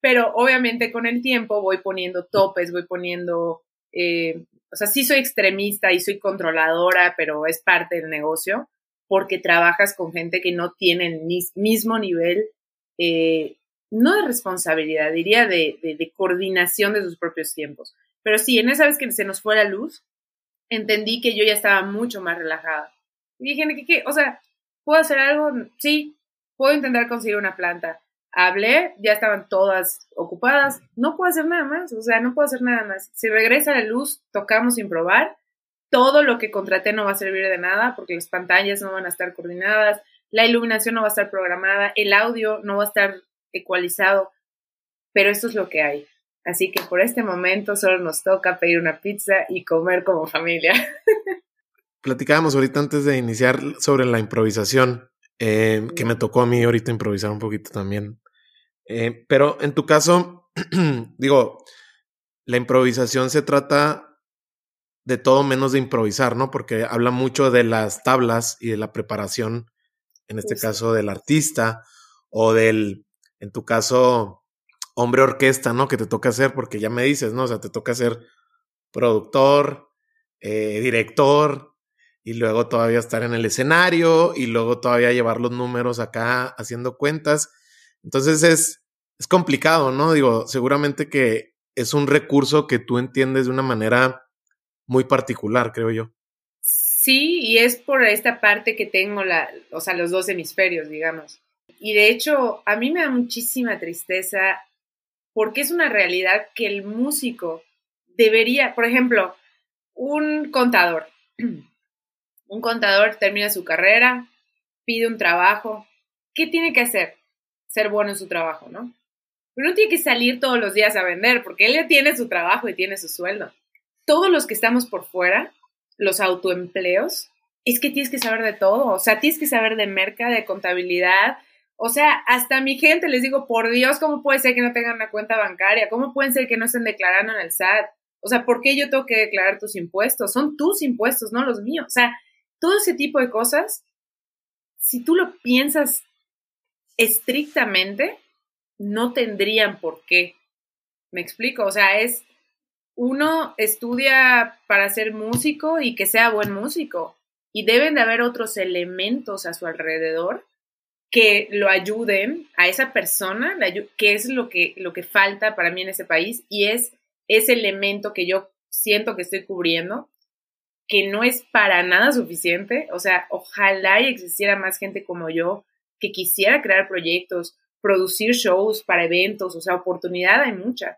Pero obviamente con el tiempo voy poniendo topes, voy poniendo, eh, o sea, sí soy extremista y soy controladora, pero es parte del negocio porque trabajas con gente que no tiene el mismo nivel, eh, no de responsabilidad, diría de, de, coordinación de sus propios tiempos. Pero sí, en esa vez que se nos fue la luz, entendí que yo ya estaba mucho más relajada. Y dije, ¿qué, qué? O sea, ¿puedo hacer algo? Sí, puedo intentar conseguir una planta. Hablé, ya estaban todas ocupadas, no puedo hacer nada más, o sea, no puedo hacer nada más. Si regresa la luz, tocamos sin todo lo que contraté no va a servir de nada porque las pantallas no van a estar coordinadas, la iluminación no va a estar programada, el audio no va a estar ecualizado, pero esto es lo que hay. Así que por este momento solo nos toca pedir una pizza y comer como familia. Platicábamos ahorita antes de iniciar sobre la improvisación, eh, que me tocó a mí ahorita improvisar un poquito también. Eh, pero en tu caso, digo, la improvisación se trata de todo menos de improvisar, ¿no? Porque habla mucho de las tablas y de la preparación, en este caso del artista o del, en tu caso, hombre orquesta, ¿no? Que te toca hacer, porque ya me dices, ¿no? O sea, te toca ser productor, eh, director, y luego todavía estar en el escenario, y luego todavía llevar los números acá haciendo cuentas. Entonces es, es complicado, ¿no? Digo, seguramente que es un recurso que tú entiendes de una manera muy particular, creo yo. Sí, y es por esta parte que tengo la, o sea, los dos hemisferios, digamos. Y de hecho, a mí me da muchísima tristeza porque es una realidad que el músico debería, por ejemplo, un contador. Un contador termina su carrera, pide un trabajo. ¿Qué tiene que hacer? Ser bueno en su trabajo, ¿no? Pero no tiene que salir todos los días a vender porque él ya tiene su trabajo y tiene su sueldo todos los que estamos por fuera, los autoempleos, es que tienes que saber de todo, o sea, tienes que saber de merca, de contabilidad, o sea, hasta mi gente les digo, por Dios, ¿cómo puede ser que no tengan una cuenta bancaria? ¿Cómo pueden ser que no estén declarando en el SAT? O sea, ¿por qué yo tengo que declarar tus impuestos? Son tus impuestos, no los míos. O sea, todo ese tipo de cosas, si tú lo piensas estrictamente, no tendrían por qué. ¿Me explico? O sea, es uno estudia para ser músico y que sea buen músico. Y deben de haber otros elementos a su alrededor que lo ayuden a esa persona, que es lo que, lo que falta para mí en ese país, y es ese elemento que yo siento que estoy cubriendo, que no es para nada suficiente. O sea, ojalá existiera más gente como yo que quisiera crear proyectos, producir shows para eventos, o sea, oportunidad hay mucha.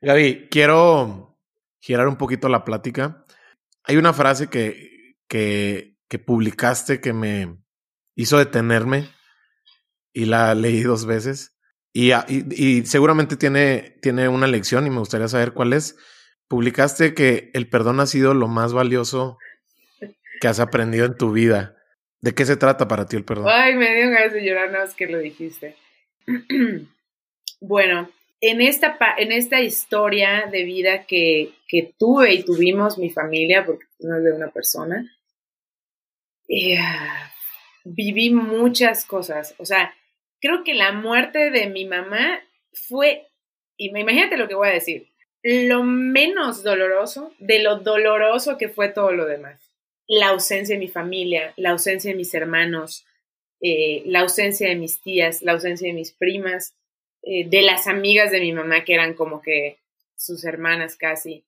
Gaby, quiero girar un poquito la plática. Hay una frase que, que, publicaste que me hizo detenerme y la leí dos veces. Y, y, seguramente tiene, tiene una lección y me gustaría saber cuál es. Publicaste que el perdón ha sido lo más valioso que has aprendido en tu vida. ¿De qué se trata para ti el perdón? Ay, me dio ganas de llorar que lo dijiste. bueno, en esta, en esta historia de vida que, que tuve y tuvimos mi familia, porque no es de una persona, eh, viví muchas cosas. O sea, creo que la muerte de mi mamá fue, y imagínate lo que voy a decir, lo menos doloroso de lo doloroso que fue todo lo demás. La ausencia de mi familia, la ausencia de mis hermanos, eh, la ausencia de mis tías, la ausencia de mis primas, eh, de las amigas de mi mamá, que eran como que sus hermanas casi.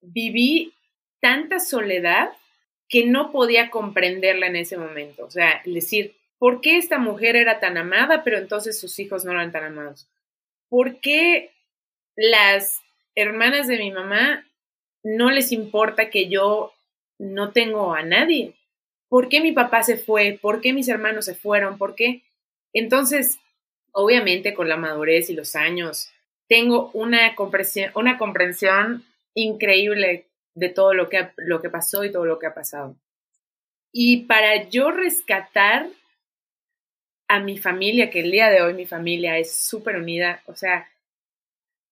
Viví tanta soledad que no podía comprenderla en ese momento. O sea, decir, ¿por qué esta mujer era tan amada, pero entonces sus hijos no eran tan amados? ¿Por qué las hermanas de mi mamá no les importa que yo no tengo a nadie? ¿Por qué mi papá se fue? ¿Por qué mis hermanos se fueron? ¿Por qué? Entonces, obviamente con la madurez y los años, tengo una comprensión, una comprensión increíble de todo lo que, lo que pasó y todo lo que ha pasado. Y para yo rescatar a mi familia, que el día de hoy mi familia es súper unida, o sea,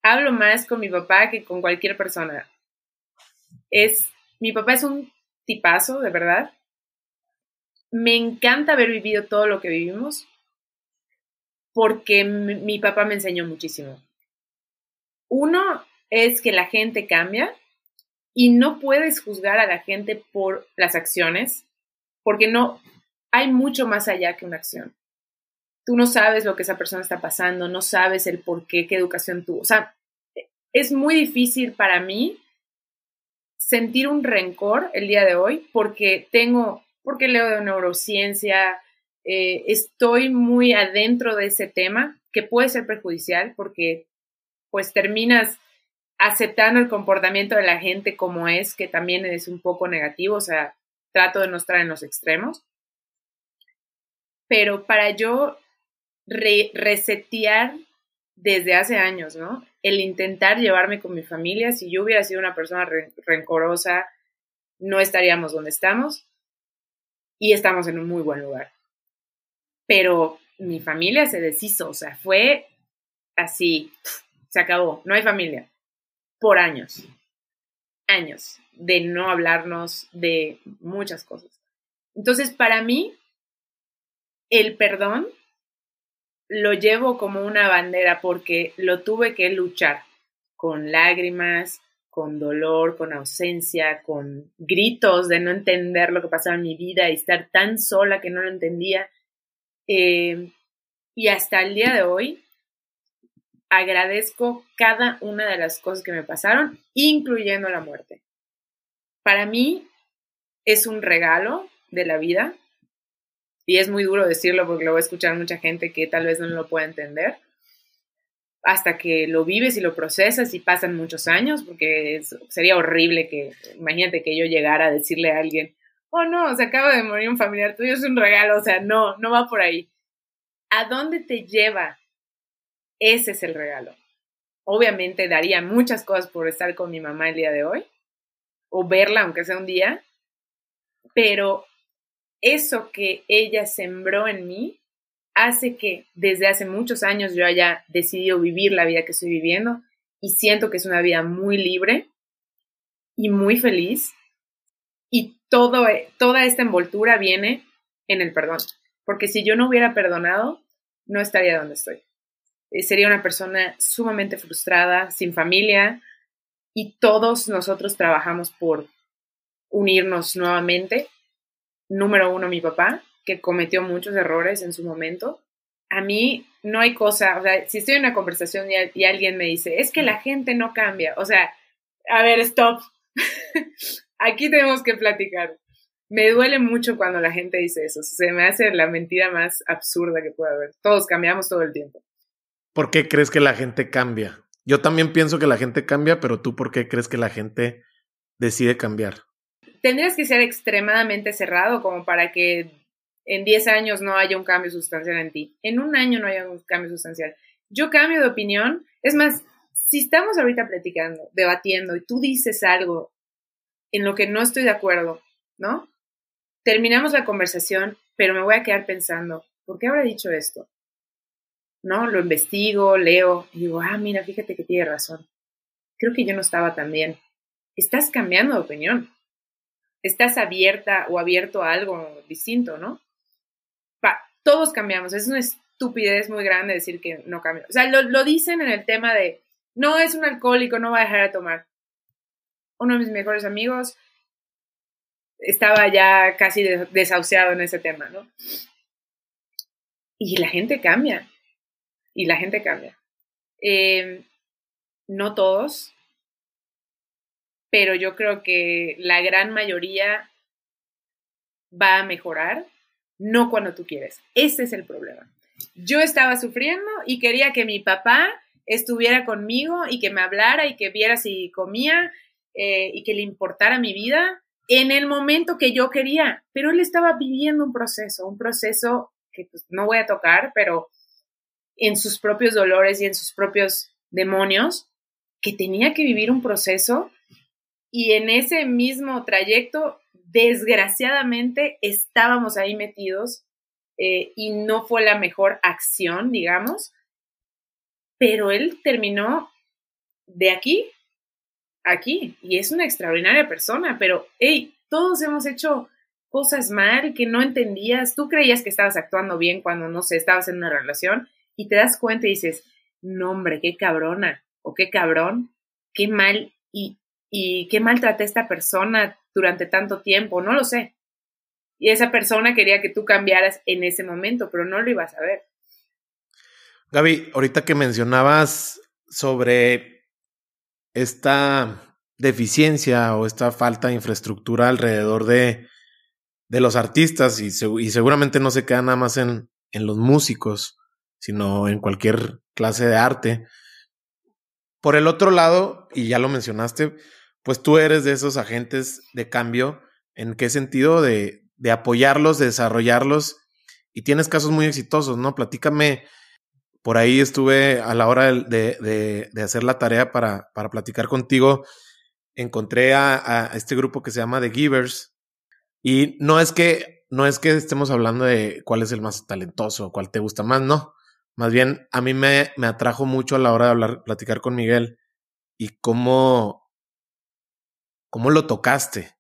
hablo más con mi papá que con cualquier persona. Es, mi papá es un tipazo, de verdad. Me encanta haber vivido todo lo que vivimos porque mi papá me enseñó muchísimo. Uno es que la gente cambia y no puedes juzgar a la gente por las acciones, porque no hay mucho más allá que una acción. Tú no sabes lo que esa persona está pasando, no sabes el por qué, qué educación tuvo. O sea, es muy difícil para mí sentir un rencor el día de hoy porque tengo, porque leo de neurociencia, eh, estoy muy adentro de ese tema que puede ser perjudicial porque pues terminas aceptando el comportamiento de la gente como es, que también es un poco negativo, o sea, trato de no estar en los extremos. Pero para yo resetear desde hace años, ¿no? El intentar llevarme con mi familia, si yo hubiera sido una persona rencorosa, no estaríamos donde estamos y estamos en un muy buen lugar. Pero mi familia se deshizo, o sea, fue así, se acabó, no hay familia, por años, años de no hablarnos de muchas cosas. Entonces, para mí, el perdón lo llevo como una bandera porque lo tuve que luchar con lágrimas, con dolor, con ausencia, con gritos de no entender lo que pasaba en mi vida y estar tan sola que no lo entendía. Eh, y hasta el día de hoy agradezco cada una de las cosas que me pasaron, incluyendo la muerte. Para mí es un regalo de la vida y es muy duro decirlo porque lo voy a escuchar mucha gente que tal vez no lo pueda entender hasta que lo vives y lo procesas y pasan muchos años, porque sería horrible que, imagínate que yo llegara a decirle a alguien, oh no, se acaba de morir un familiar tuyo, es un regalo, o sea, no, no va por ahí. ¿A dónde te lleva ese es el regalo. Obviamente daría muchas cosas por estar con mi mamá el día de hoy, o verla aunque sea un día, pero eso que ella sembró en mí hace que desde hace muchos años yo haya decidido vivir la vida que estoy viviendo y siento que es una vida muy libre y muy feliz y todo, toda esta envoltura viene en el perdón, porque si yo no hubiera perdonado, no estaría donde estoy. Eh, sería una persona sumamente frustrada, sin familia, y todos nosotros trabajamos por unirnos nuevamente. Número uno, mi papá, que cometió muchos errores en su momento. A mí no hay cosa, o sea, si estoy en una conversación y, alguien me dice, es que la gente no cambia, o sea, a ver, stop. Aquí tenemos que platicar. Me duele mucho cuando la gente dice eso. Se me hace la mentira más absurda que pueda haber. Todos cambiamos todo el tiempo. ¿Por qué crees que la gente cambia? Yo también pienso que la gente cambia, pero tú ¿por qué crees que la gente decide cambiar? Tendrías que ser extremadamente cerrado como para que en 10 años no haya un cambio sustancial en ti. En un año no haya un cambio sustancial. Yo cambio de opinión. Es más, si estamos ahorita platicando, debatiendo y tú dices algo en lo que no estoy de acuerdo, ¿no? Terminamos la conversación, pero me voy a quedar pensando, ¿por qué habrá dicho esto? ¿no? Lo investigo, leo y digo, ah, mira, fíjate que tiene razón. Creo que yo no estaba tan bien. Estás cambiando de opinión. Estás abierta o abierto a algo distinto, ¿no? todos cambiamos. Es una estupidez muy grande decir que no cambia. O sea, lo, dicen en el tema de, no es un alcohólico, no va a dejar de tomar. Uno de mis mejores amigos estaba ya casi desahuciado en ese tema, ¿no? Y la gente cambia y la gente cambia. Em, no todos, pero yo creo que la gran mayoría va a mejorar, no cuando tú quieres. Ese es el problema. Yo estaba sufriendo y quería que mi papá estuviera conmigo y que me hablara y que viera si comía eh, y que le importara mi vida en el momento que yo quería, pero él estaba viviendo un proceso, un proceso que pues, no voy a tocar, pero en sus propios dolores y en sus propios demonios, que tenía que vivir un proceso y en ese mismo trayecto desgraciadamente estábamos ahí metidos eh, y no fue la mejor acción, digamos, pero él terminó de aquí, aquí, y es una extraordinaria persona, pero, hey, todos hemos hecho cosas mal que no entendías, tú creías que estabas actuando bien cuando, no sé, estabas en una relación y te das cuenta y dices, no hombre, qué cabrona o qué cabrón, qué mal y, y qué mal traté a esta persona durante tanto tiempo, no lo sé. Y esa persona quería que tú cambiaras en ese momento, pero no lo ibas a ver. Gaby, ahorita que mencionabas sobre esta deficiencia o esta falta de infraestructura alrededor de, de los artistas y, y, seguramente no se queda nada más en, en los músicos, sino en cualquier clase de arte. Por el otro lado, y ya lo mencionaste, pues tú eres de esos agentes de cambio. ¿En qué sentido? De, de apoyarlos, de desarrollarlos. Y tienes casos muy exitosos, ¿no? Platícame. Por ahí estuve a la hora de, de, de hacer la tarea para, para platicar contigo. Encontré a, a, este grupo que se llama The Givers. Y no es que, no es que estemos hablando de cuál es el más talentoso, cuál te gusta más, no. Más bien, a mí me, me atrajo mucho a la hora de hablar, platicar con Miguel y cómo, cómo lo tocaste.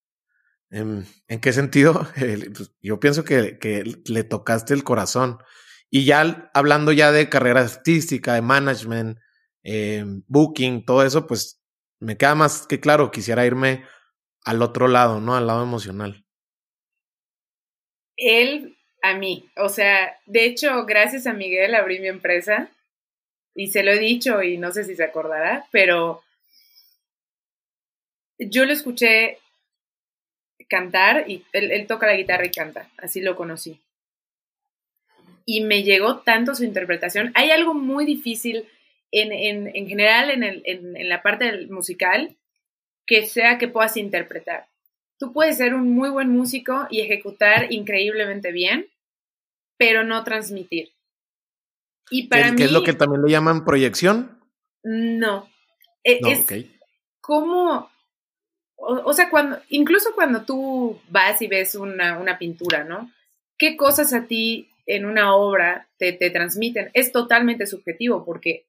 ¿En, en qué sentido? Pues, yo pienso que, le tocaste el corazón. Y ya hablando ya de carrera artística, de management, eh, booking, todo eso, pues me queda más que claro, quisiera irme al otro lado, ¿no? Al lado emocional. Él a mí. O sea, de hecho, gracias a Miguel abrí mi empresa y se lo he dicho y no sé si se acordará, pero yo lo escuché cantar y él, toca la guitarra y canta, así lo conocí. Y me llegó tanto su interpretación. Hay algo muy difícil en, en, en general en, el, en, en la parte del musical que sea que puedas interpretar tú puedes ser un muy buen músico y ejecutar increíblemente bien, pero no transmitir. Y para ¿Qué, es lo que también le llaman proyección? No. E, es como, o, sea, cuando, incluso cuando tú vas y ves una, una, pintura, ¿no? ¿Qué cosas a ti en una obra te, te transmiten? Es totalmente subjetivo porque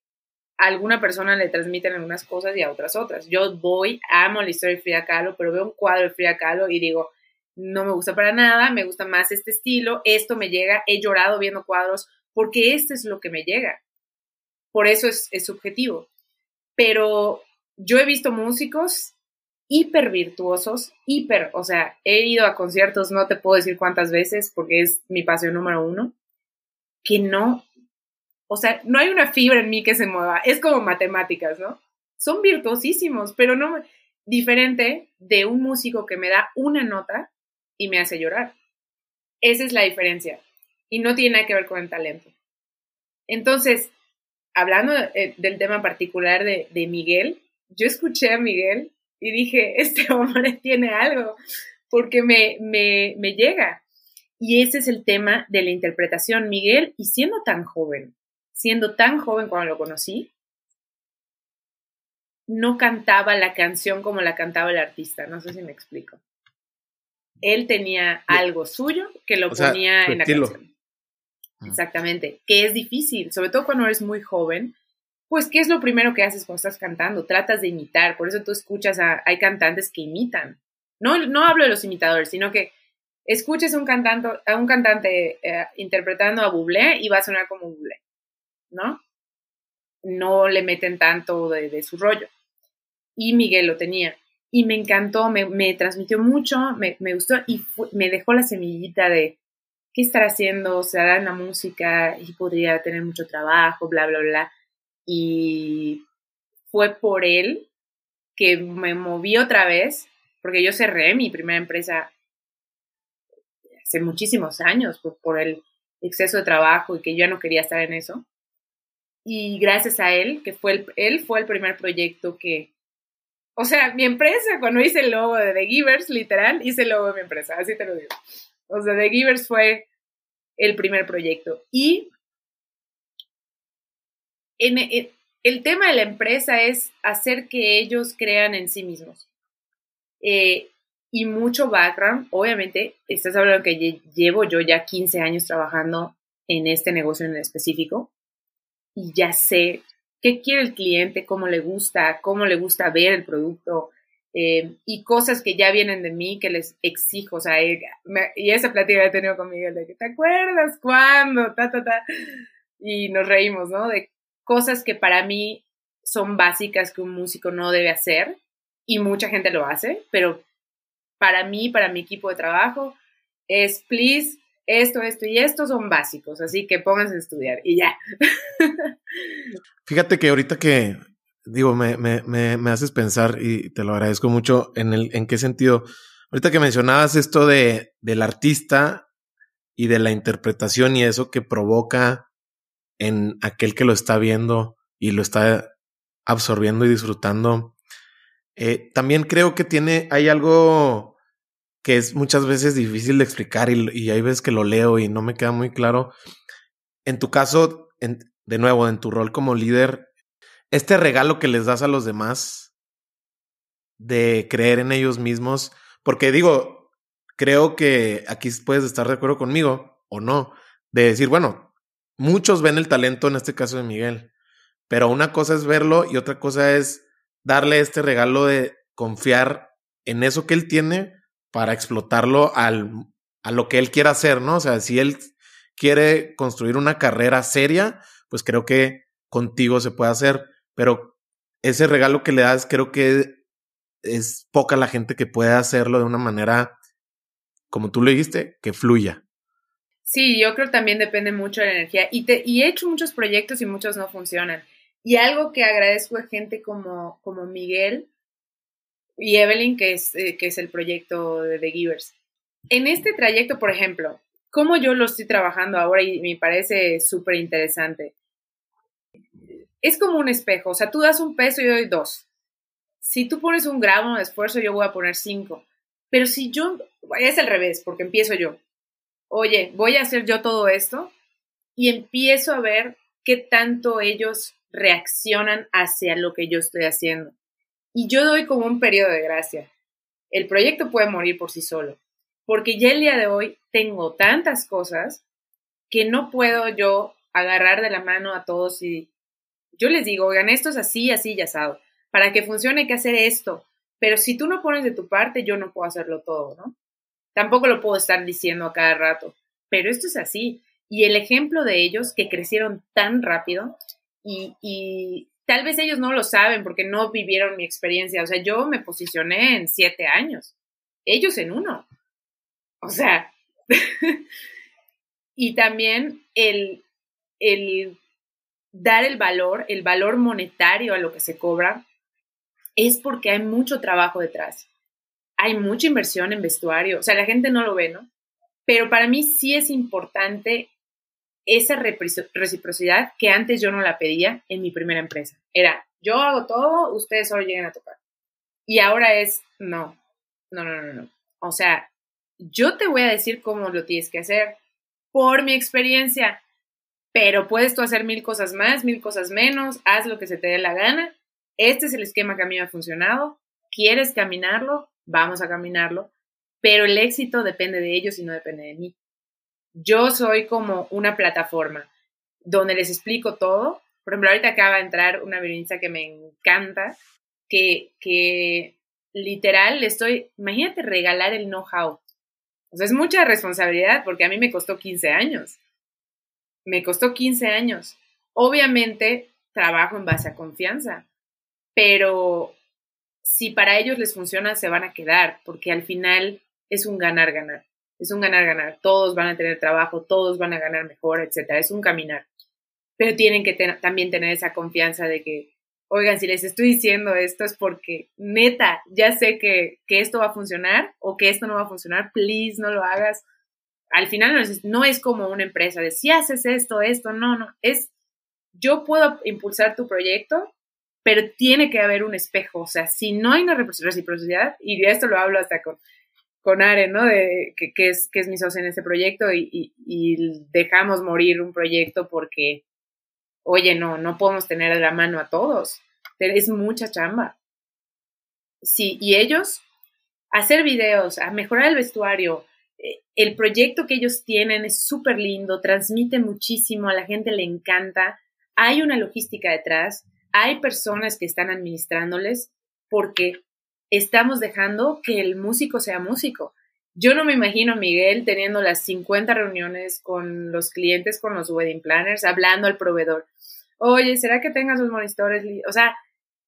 a alguna persona le transmiten algunas cosas y a otras otras. Yo voy, amo la historia de Frida Kahlo, pero veo un cuadro de Frida Kahlo y digo, no me gusta para nada, me gusta más este estilo, esto me llega, he llorado viendo cuadros porque este es lo que me llega. Por eso es, es subjetivo. Pero yo he visto músicos hiper virtuosos, hiper, o sea, he ido a conciertos, no te puedo decir cuántas veces porque es mi pasión número uno, que no o sea, no hay una fibra en mí que se mueva. Es como matemáticas, ¿no? Son virtuosísimos, pero no diferente de un músico que me da una nota y me hace llorar. Esa es la diferencia. Y no tiene nada que ver con el talento. Entonces, hablando eh, del tema particular de, de Miguel, yo escuché a Miguel y dije, este hombre tiene algo, porque me, me, me llega. Y ese es el tema de la interpretación. Miguel, y siendo tan joven, siendo tan joven cuando lo conocí, no cantaba la canción como la cantaba el artista, no sé si me explico. Él tenía algo suyo que lo ponía en la canción. Exactamente, que es difícil, sobre todo cuando eres muy joven, pues ¿qué es lo primero que haces cuando estás cantando? Tratas de imitar, por eso tú escuchas a, hay cantantes que imitan. No, no hablo de los imitadores, sino que escuches un cantante, a un cantante eh, interpretando a Bublé y va a sonar como Bublé. ¿no? No le meten tanto de, su rollo. Y Miguel lo tenía. Y me encantó, me, transmitió mucho, me, gustó y me dejó la semillita de qué estar haciendo, se hará en la música y podría tener mucho trabajo, bla, bla, bla. Y fue por él que me moví otra vez, porque yo cerré mi primera empresa hace muchísimos años por, por el exceso de trabajo y que yo ya no quería estar en eso y gracias a él, que fue el, él fue el primer proyecto que, o sea, mi empresa, cuando hice el logo de The Givers, literal, hice el logo de mi empresa, así te lo digo. O sea, The Givers fue el primer proyecto. Y en, el tema de la empresa es hacer que ellos crean en sí mismos. Eh, y mucho background. Obviamente, estás hablando que llevo yo ya 15 años trabajando en este negocio en específico y ya sé qué quiere el cliente, cómo le gusta, cómo le gusta ver el producto eh, y cosas que ya vienen de mí que les exijo. O sea, y esa plática la he tenido con Miguel de que te acuerdas cuándo, ta, ta, ta. Y nos reímos, ¿no? De cosas que para mí son básicas que un músico no debe hacer y mucha gente lo hace, pero para mí, para mi equipo de trabajo, es, please, esto, esto y esto son básicos, así que pónganse a estudiar y ya. Fíjate que ahorita que, digo, me, me, me, haces pensar y te lo agradezco mucho en, el, en qué sentido. Ahorita que mencionabas esto de, del artista y de la interpretación y eso que provoca en aquel que lo está viendo y lo está absorbiendo y disfrutando. Eh, también creo que tiene, hay algo que es muchas veces difícil de explicar y, hay veces que lo leo y no me queda muy claro. En tu caso, de nuevo, en tu rol como líder, este regalo que les das a los demás de creer en ellos mismos, porque digo, creo que aquí puedes estar de acuerdo conmigo o no, de decir, bueno, muchos ven el talento en este caso de Miguel, pero una cosa es verlo y otra cosa es darle este regalo de confiar en eso que él tiene para explotarlo al, a lo que él quiera hacer, ¿no? O sea, si él quiere construir una carrera seria, pues creo que contigo se puede hacer, pero ese regalo que le das, creo que es poca la gente que puede hacerlo de una manera, como tú le dijiste, que fluya. Sí, yo creo que también depende mucho de la energía. Y, he hecho muchos proyectos y muchos no funcionan. Y algo que agradezco a gente como, como Miguel, y Evelyn, que es, eh, que es el proyecto de The Givers. En este trayecto, por ejemplo, cómo yo lo estoy trabajando ahora y me parece súper interesante. Es como un espejo, o sea, tú das un peso y yo doy dos. Si tú pones un gramo de esfuerzo, yo voy a poner cinco. Pero si yo, es al revés, porque empiezo yo. Oye, voy a hacer yo todo esto y empiezo a ver qué tanto ellos reaccionan hacia lo que yo estoy haciendo. Y yo doy como un periodo de gracia. El proyecto puede morir por sí solo, porque ya el día de hoy tengo tantas cosas que no puedo yo agarrar de la mano a todos y yo les digo, oigan, esto es así, así y asado. Para que funcione hay que hacer esto. Pero si tú no pones de tu parte, yo no puedo hacerlo todo, ¿no? Tampoco lo puedo estar diciendo a cada rato. Pero esto es así. Y el ejemplo de ellos que crecieron tan rápido y, tal vez ellos no lo saben porque no vivieron mi experiencia. O sea, yo me posicioné en siete años, ellos en uno. O sea, y también el, el dar el valor, el valor monetario a lo que se cobra, es porque hay mucho trabajo detrás. Hay mucha inversión en vestuario. O sea, la gente no lo ve, ¿no? Pero para mí sí es importante esa reciprocidad que antes yo no la pedía en mi primera empresa. Era, yo hago todo, ustedes solo lleguen a tocar. Y ahora es, no, no, no, no, no. O sea, yo te voy a decir cómo lo tienes que hacer por mi experiencia, pero puedes tú hacer mil cosas más, mil cosas menos, haz lo que se te dé la gana. Este es el esquema que a mí me ha funcionado. ¿Quieres caminarlo? Vamos a caminarlo. Pero el éxito depende de ellos y no depende de mí. Yo soy como una plataforma donde les explico todo. Por ejemplo, ahorita acaba de entrar una violinista que me encanta, que, que literal le estoy, imagínate regalar el know-how. O sea, es mucha responsabilidad porque a mí me costó 15 años. Me costó 15 años. Obviamente trabajo en base a confianza, pero si para ellos les funciona, se van a quedar, porque al final es un ganar-ganar es un ganar-ganar. Todos van a tener trabajo, todos van a ganar mejor, etcétera. Es un caminar. Pero tienen que también tener esa confianza de que, oigan, si les estoy diciendo esto es porque neta, ya sé que, que esto va a funcionar o que esto no va a funcionar, please no lo hagas. Al final no es, no es como una empresa de si haces esto, esto, no, no. Es yo puedo impulsar tu proyecto, pero tiene que haber un espejo. O sea, si no hay una reciprocidad, y de esto lo hablo hasta con con Are, ¿no? De, que, es, que es mi socio en este proyecto y, y, dejamos morir un proyecto porque, oye, no, no podemos tener a la mano a todos. Es mucha chamba. Sí, y ellos, hacer videos, a mejorar el vestuario. Eh, el proyecto que ellos tienen es súper lindo, transmite muchísimo, a la gente le encanta. Hay una logística detrás, hay personas que están administrándoles porque estamos dejando que el músico sea músico. Yo no me imagino Miguel teniendo las 50 reuniones con los clientes, con los wedding planners, hablando al proveedor. Oye, ¿será que tengas los monitores? O sea,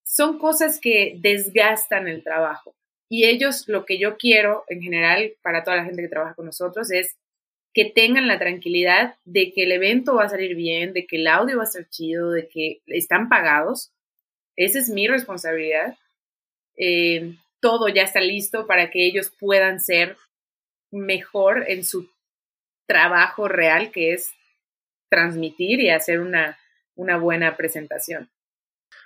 son cosas que desgastan el trabajo. Y ellos, lo que yo quiero en general para toda la gente que trabaja con nosotros es que tengan la tranquilidad de que el evento va a salir bien, de que el audio va a estar chido, de que están pagados. Esa es mi responsabilidad. Eh, todo ya está listo para que ellos puedan ser mejor en su trabajo real, que es transmitir y hacer una, una buena presentación.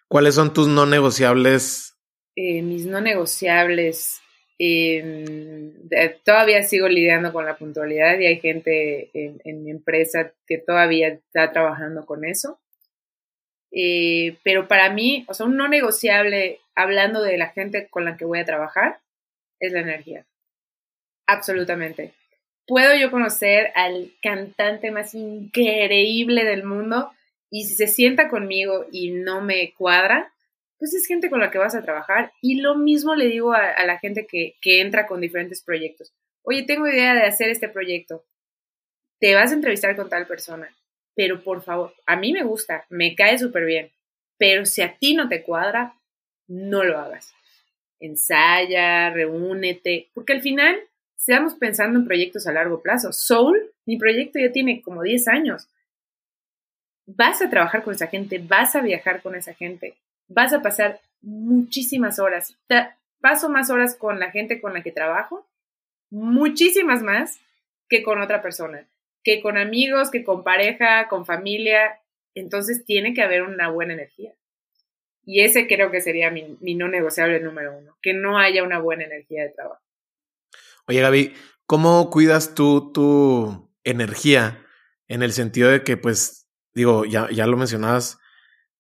¿Cuáles son tus no negociables? Eh, mis no negociables. Em, todavía sigo lidiando con la puntualidad y hay gente en, mi empresa que todavía está trabajando con eso. Eh, pero para mí, o sea, un no negociable, hablando de la gente con la que voy a trabajar, es la energía. Absolutamente. Puedo yo conocer al cantante más increíble del mundo y si se sienta conmigo y no me cuadra, pues es gente con la que vas a trabajar. Y lo mismo le digo a, la gente que, entra con diferentes proyectos. Oye, tengo idea de hacer este proyecto. Te vas a entrevistar con tal persona, pero por favor, a mí me gusta, me cae súper bien, pero si a ti no te cuadra, no lo hagas. Ensaya, reúnete, porque al final estamos pensando en proyectos a largo plazo. Soul, mi proyecto ya tiene como 10 años. Vas a trabajar con esa gente, vas a viajar con esa gente, vas a pasar muchísimas horas. Paso más horas con la gente con la que trabajo, muchísimas más que con otra persona, que con amigos, que con pareja, con familia. Entonces tiene que haber una buena energía. Y ese creo que sería mi, no negociable número uno, que no haya una buena energía de trabajo. Oye, Gaby, ¿cómo cuidas tú tu energía en el sentido de que, pues, digo, ya, ya lo mencionabas,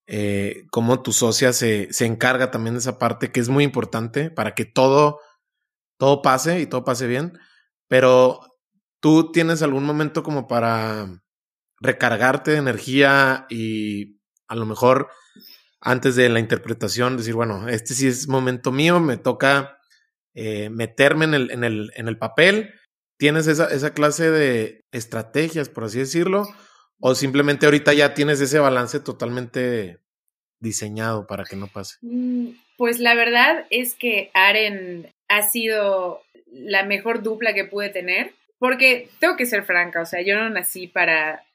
eh, cómo tu socia se, se encarga también de esa parte que es muy importante para que todo, todo pase y todo pase bien, pero tú tienes algún momento como para recargarte de energía y a lo mejor antes de la interpretación decir, bueno, este sí es momento mío, me toca eh, meterme en el, en, el, en el papel. ¿Tienes esa, esa clase de estrategias, por así decirlo? ¿O simplemente ahorita ya tienes ese balance totalmente diseñado para que no pase? Mm, pues la verdad es que Aren ha sido la mejor dupla que pude tener, porque tengo que ser franca, o sea, yo no nací para,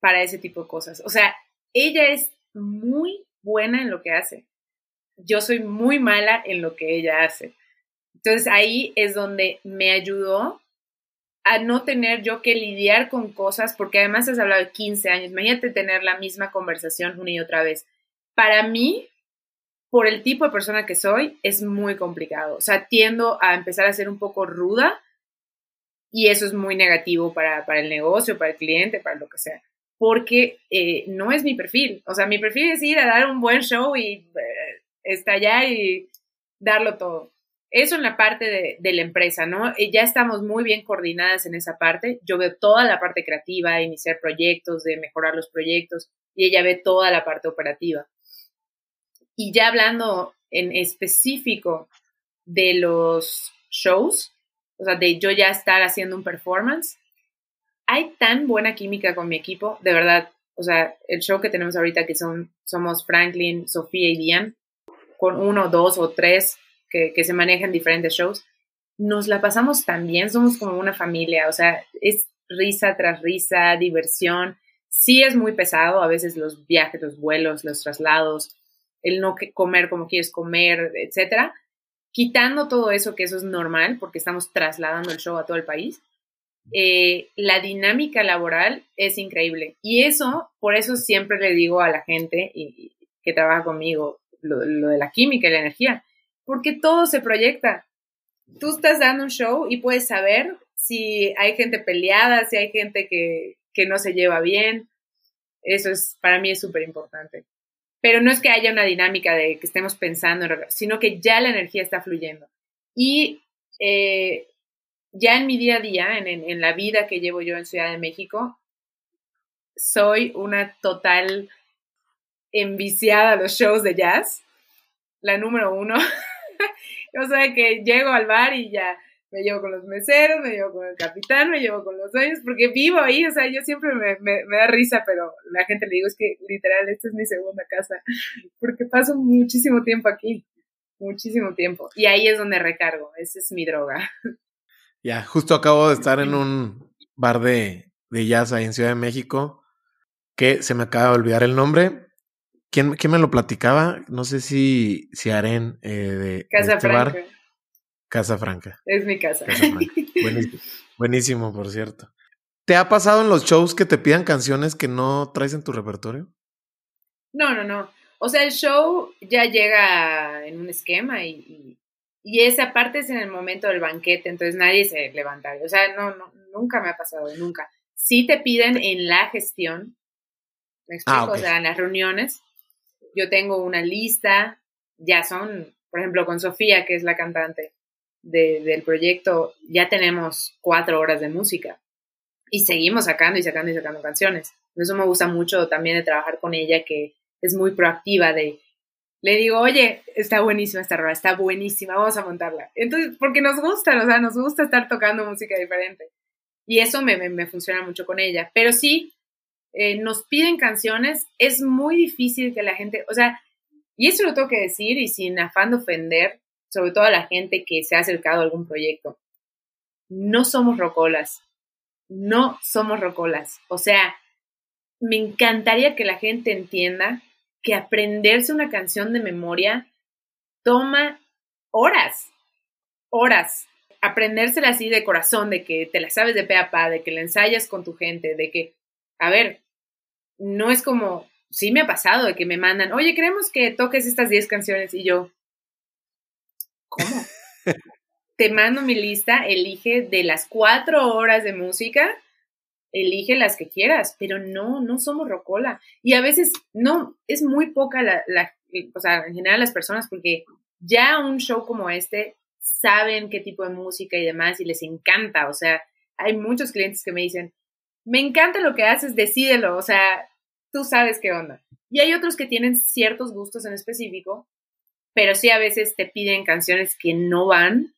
para ese tipo de cosas. O sea, ella es muy buena en lo que hace. Yo soy muy mala en lo que ella hace. Entonces ahí es donde me ayudó a no tener yo que lidiar con cosas, porque además has hablado de 15 años, imagínate tener la misma conversación una y otra vez. Para mí, por el tipo de persona que soy, es muy complicado. O sea, tiendo a empezar a ser un poco ruda y eso es muy negativo para, para el negocio, para el cliente, para lo que sea, porque eh, no es mi perfil. O sea, mi perfil es ir a dar un buen show y eh, estallar y darlo todo. Eso en la parte de, la empresa, ¿no? Ya estamos muy bien coordinadas en esa parte. Yo veo toda la parte creativa, iniciar proyectos, de mejorar los proyectos, y ella ve toda la parte operativa. Y ya hablando en específico de los shows, o sea, de yo ya estar haciendo un performance, hay tan buena química con mi equipo, de verdad. O sea, el show que tenemos ahorita que son, somos Franklin, Sofía y Diane, con uno, dos o tres que, se maneja en diferentes shows, nos la pasamos tan bien, somos como una familia, o sea, es risa tras risa, diversión. Sí es muy pesado, a veces los viajes, los vuelos, los traslados, el no comer como quieres comer, etcétera. Quitando todo eso, que eso es normal, porque estamos trasladando el show a todo el país, eh, la dinámica laboral es increíble. Y eso, por eso siempre le digo a la gente y, que trabaja conmigo, lo, de la química y la energía porque todo se proyecta. Tú estás dando un show y puedes saber si hay gente peleada, si hay gente que, no se lleva bien. Eso es, para mí es súper importante. Pero no es que haya una dinámica de que estemos pensando, sino que ya la energía está fluyendo. Y eh, ya en mi día a día, en, la vida que llevo yo en Ciudad de México, soy una total enviciada a los shows de jazz, la número uno. o sea que llego al bar y ya me llevo con los meseros, me llevo con el capitán, me llevo con los dueños, porque vivo ahí, o sea, yo siempre me, me, da risa, pero la gente le digo, es que literal, esta es mi segunda casa, porque paso muchísimo tiempo aquí, muchísimo tiempo, y ahí es donde recargo, esa es mi droga. Ya, justo acabo de estar en un bar de, de jazz ahí en Ciudad de México, que se me acaba de olvidar el nombre, ¿Quién, ¿Quién, me lo platicaba? No sé si, si Aren eh, de, Casa este Franca. Bar. Casa Franca. Es mi casa. Buenísimo, por cierto. ¿Te ha pasado en los shows que te pidan canciones que no traes en tu repertorio? No, no, no. O sea, el show ya llega en un esquema y, y, esa parte es en el momento del banquete, entonces nadie se levanta. O sea, no, no, nunca me ha pasado, nunca. Sí te piden en la gestión, me explico, ah, o sea, en las reuniones, yo tengo una lista, ya son, por ejemplo, con Sofía, que es la cantante, del proyecto, ya tenemos cuatro horas de música y seguimos sacando y sacando y sacando canciones. Eso me gusta mucho también de trabajar con ella, que es muy proactiva de, le digo, oye, está buenísima esta rola, está buenísima, vamos a montarla. Entonces, porque nos gusta, o sea, nos gusta estar tocando música diferente. Y eso me, me, funciona mucho con ella. Pero sí, eh, nos piden canciones, es muy difícil que la gente, o sea, y eso lo tengo que decir y sin afán de ofender, sobre todo a la gente que se ha acercado a algún proyecto. No somos rocolas, no somos rocolas. O sea, me encantaría que la gente entienda que aprenderse una canción de memoria toma horas, horas. Aprendérsela así de corazón, de que te la sabes de pe a pa, de que la ensayas con tu gente, de que, a ver, no es como, sí me ha pasado de que me mandan, oye, queremos que toques estas 10 canciones y yo, ¿Cómo? Te mando mi lista, elige de las cuatro horas de música, elige las que quieras, pero no, no somos rocola. Y a veces, no, es muy poca la, la, o sea, en general las personas, porque ya un show como este saben qué tipo de música y demás y les encanta, o sea, hay muchos clientes que me dicen, me encanta lo que haces, decídelo, o sea, tú sabes qué onda. Y hay otros que tienen ciertos gustos en específico pero sí a veces te piden canciones que no van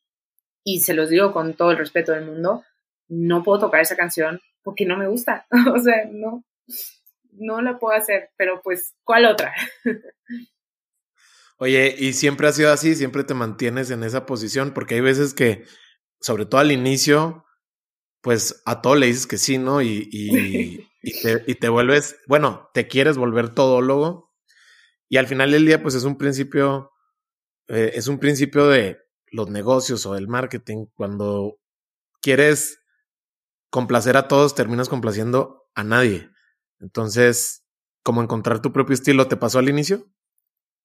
y se los digo con todo el respeto del mundo, no puedo tocar esa canción porque no me gusta, o sea, no, no la puedo hacer, pero pues, ¿cuál otra? Oye, y siempre ha sido así, siempre te mantienes en esa posición, porque hay veces que, sobre todo al inicio, pues a todo le dices que sí, ¿no? Y, y, y, te, y te vuelves, bueno, te quieres volver todólogo, y al final del día, pues es un principio eh, es un principio de los negocios o del marketing. Cuando quieres complacer a todos, terminas complaciendo a nadie. Entonces, ¿cómo encontrar tu propio estilo te pasó al inicio?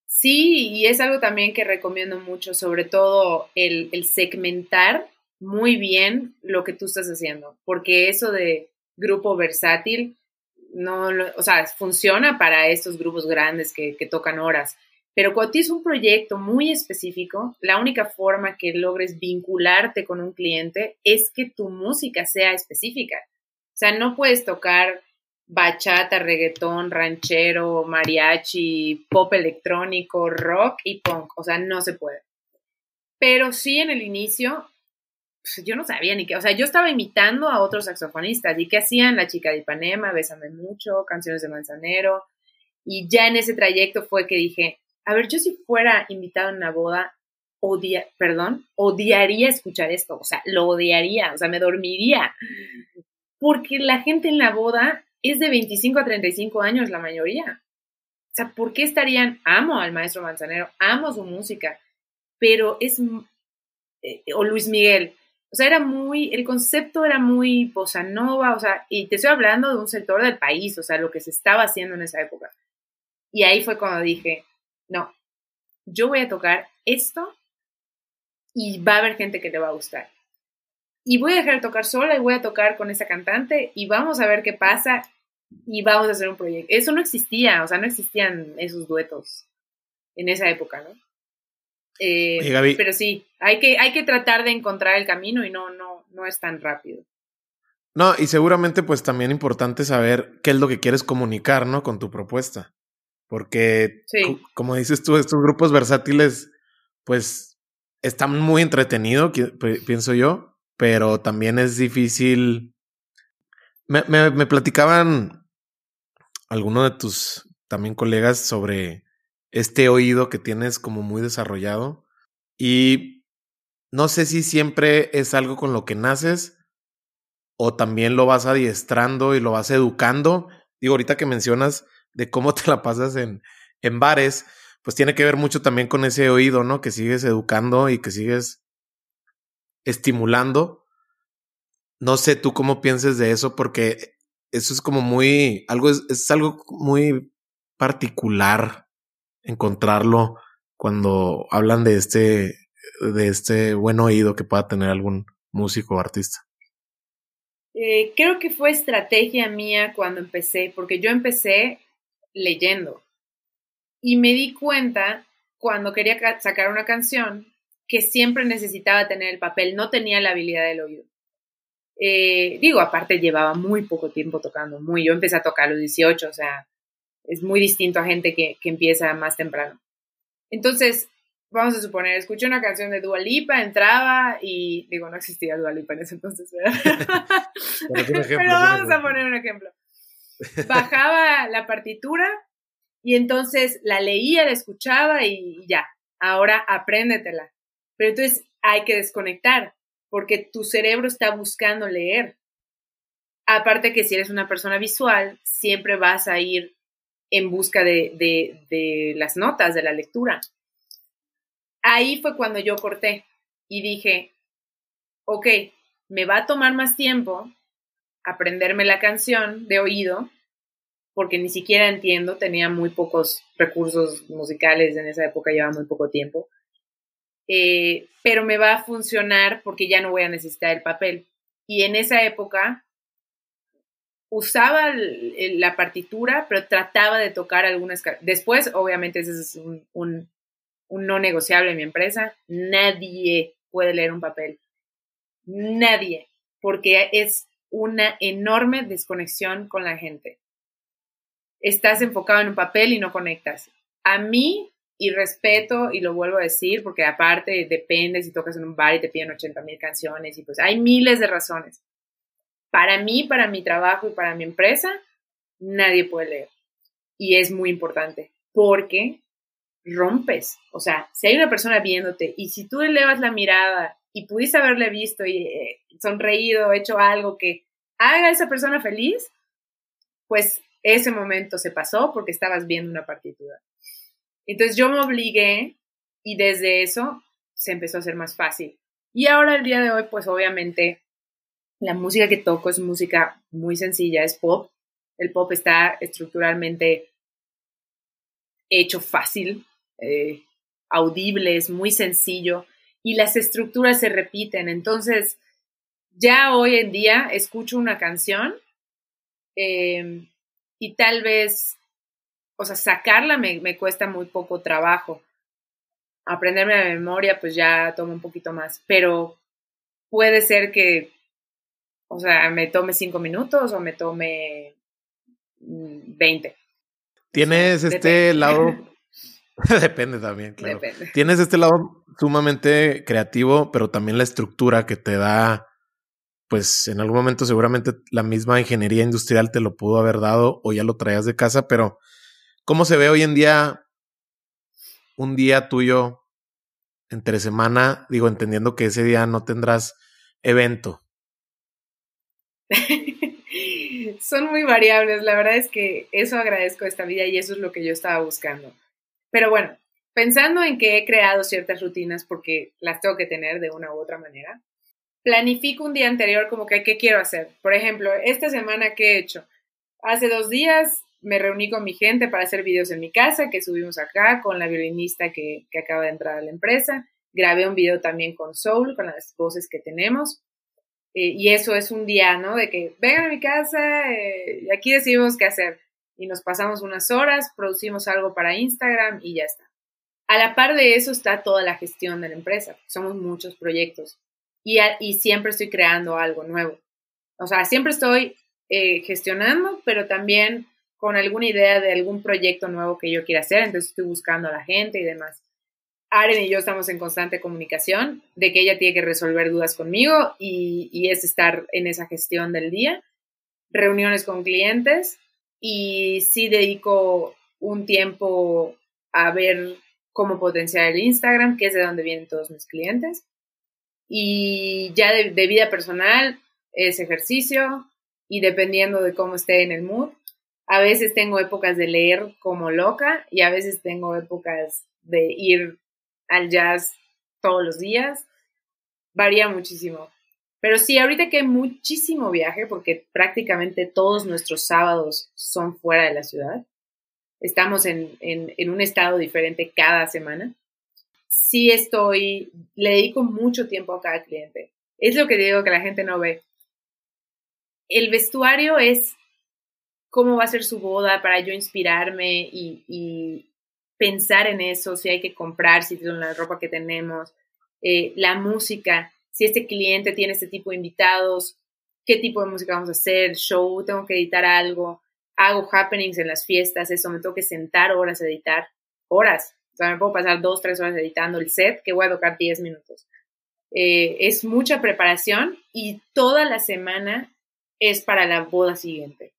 Sí, y es algo también que recomiendo mucho, sobre todo el, el segmentar muy bien lo que tú estás haciendo, porque eso de grupo versátil, no, o sea, funciona para estos grupos grandes que, que tocan horas, pero cuando tienes un proyecto muy específico, la única forma que logres vincularte con un cliente es que tu música sea específica. O sea, no puedes tocar bachata, reggaetón, ranchero, mariachi, pop electrónico, rock y punk. O sea, no se puede. Pero sí en el inicio, pues, yo no sabía ni qué. O sea, yo estaba imitando a otros saxofonistas y qué hacían La chica de Ipanema, Bésame mucho, canciones de Manzanero. Y ya en ese trayecto fue que dije, a ver, yo si fuera invitado a una boda, odia, perdón, odiaría escuchar esto, o sea, lo odiaría, o sea, me dormiría, porque la gente en la boda es de 25 a 35 años la mayoría. O sea, ¿por qué estarían? Amo al maestro Manzanero, amo su música, pero es, eh, o Luis Miguel, o sea, era muy, el concepto era muy bossa o sea, y te estoy hablando de un sector del país, o sea, lo que se estaba haciendo en esa época. Y ahí fue cuando dije, no, yo voy a tocar esto y va a haber gente que le va a gustar. Y voy a dejar de tocar sola y voy a tocar con esa cantante y vamos a ver qué pasa y vamos a hacer un proyecto. Eso no existía, o sea, no existían esos duetos en esa época, ¿no? Eh, pero sí, hay que, hay que tratar de encontrar el camino y no, no, no es tan rápido. No, y seguramente pues también importante saber qué es lo que quieres comunicar, ¿no? Con tu propuesta. Porque, como dices tú, estos grupos versátiles, pues, están muy entretenidos, pienso yo, pero también es difícil. Me, me, me platicaban algunos de tus también colegas sobre este oído que tienes como muy desarrollado. Y no sé si siempre es algo con lo que naces o también lo vas adiestrando y lo vas educando. Digo, ahorita que mencionas de cómo te la pasas en, en bares, pues tiene que ver mucho también con ese oído, ¿no? Que sigues educando y que sigues estimulando. No sé tú cómo pienses de eso, porque eso es como muy, algo es, es algo muy particular encontrarlo cuando hablan de este, de este buen oído que pueda tener algún músico o artista. Eh, creo que fue estrategia mía cuando empecé, porque yo empecé leyendo y me di cuenta cuando quería sacar una canción que siempre necesitaba tener el papel, no tenía la habilidad del oído. Eh, digo, aparte llevaba muy poco tiempo tocando, muy, yo empecé a tocar a los 18, o sea, es muy distinto a gente que, que empieza más temprano. Entonces, vamos a suponer, escuché una canción de Dua Lipa, entraba y digo, no existía Dua Lipa en ese entonces, ¿verdad? Pero vamos a poner un ejemplo. Bajaba la partitura y entonces la leía, la escuchaba y ya, ahora apréndetela. Pero entonces hay que desconectar porque tu cerebro está buscando leer. Aparte que si eres una persona visual, siempre vas a ir en busca de, de, las notas de la lectura. Ahí fue cuando yo corté y dije, ok, me va a tomar más tiempo aprenderme la canción de oído, porque ni siquiera entiendo, tenía muy pocos recursos musicales en esa época, llevaba muy poco tiempo, eh, pero me va a funcionar porque ya no voy a necesitar el papel. Y en esa época usaba la partitura, pero trataba de tocar algunas. Después, obviamente, ese es un, no negociable en mi empresa. Nadie puede leer un papel. Nadie. Porque es una enorme desconexión con la gente. Estás enfocado en un papel y no conectas. A mí, y respeto, y lo vuelvo a decir, porque aparte depende si tocas en un bar y te piden 80 mil canciones, y pues hay miles de razones para mí, para mi trabajo y para mi empresa, nadie puede leer. Y es muy importante porque rompes. O sea, si hay una persona viéndote y si tú elevas la mirada y pudiste haberle visto y eh, sonreído, hecho algo que haga a esa persona feliz, pues ese momento se pasó porque estabas viendo una partitura. Entonces yo me obligué y desde eso se empezó a hacer más fácil. Y ahora el día de hoy, pues obviamente la música que toco es música muy sencilla, es pop. El pop está estructuralmente hecho fácil, eh, audible, es muy sencillo y las estructuras se repiten. Entonces, ya hoy en día escucho una canción em, y tal vez, o sea, sacarla me, me, cuesta muy poco trabajo. Aprenderme la memoria, pues ya toma un poquito más, pero puede ser que o sea, me tome cinco minutos o me tome mm, veinte. Tienes este lado. depende también, claro. Tienes este lado sumamente creativo, pero también la estructura que te da. Pues en algún momento seguramente la misma ingeniería industrial te lo pudo haber dado o ya lo traías de casa, pero ¿cómo se ve hoy en día un día tuyo entre semana? Digo, entendiendo que ese día no tendrás evento, Son muy variables, la verdad es que eso agradezco esta vida y eso es lo que yo estaba buscando. Pero bueno, pensando en que he creado ciertas rutinas porque las tengo que tener de una u otra manera, planifico un día anterior como que qué quiero hacer. Por ejemplo, esta semana que he hecho. Hace dos días me reuní con mi gente para hacer videos en mi casa que subimos acá con la violinista que, que acaba de entrar a la empresa. Grabé un video también con Soul, con las voces que tenemos. Eh, y eso es un día, ¿no? De que vengan a mi casa eh, y aquí decidimos qué hacer. Y nos pasamos unas horas, producimos algo para Instagram y ya está. A la par de eso está toda la gestión de la empresa. Somos muchos proyectos y, y siempre estoy creando algo nuevo. O sea, siempre estoy eh, gestionando, pero también con alguna idea de algún proyecto nuevo que yo quiera hacer, entonces estoy buscando a la gente y demás. Aren y yo estamos en constante comunicación de que ella tiene que resolver dudas conmigo y, y es estar en esa gestión del día, reuniones con clientes y sí dedico un tiempo a ver cómo potenciar el Instagram, que es de donde vienen todos mis clientes. Y ya de, de vida personal es ejercicio y dependiendo de cómo esté en el mood. A veces tengo épocas de leer como loca y a veces tengo épocas de ir al jazz todos los días. Varía muchísimo. Pero sí, ahorita que hay muchísimo viaje, porque prácticamente todos nuestros sábados son fuera de la ciudad, estamos en, en, un estado diferente cada semana, sí estoy, le dedico mucho tiempo a cada cliente. Es lo que digo que la gente no ve. El vestuario es cómo va a ser su boda para yo inspirarme y, y pensar en eso, si hay que comprar, si tiene la ropa que tenemos, eh, la música, si este cliente tiene este tipo de invitados, qué tipo de música vamos a hacer, show, tengo que editar algo, hago happenings en las fiestas, eso, me tengo que sentar horas a editar, horas, o sea, me puedo pasar dos, tres horas editando el set que voy a tocar diez minutos. Eh, es mucha preparación y toda la semana es para la boda siguiente.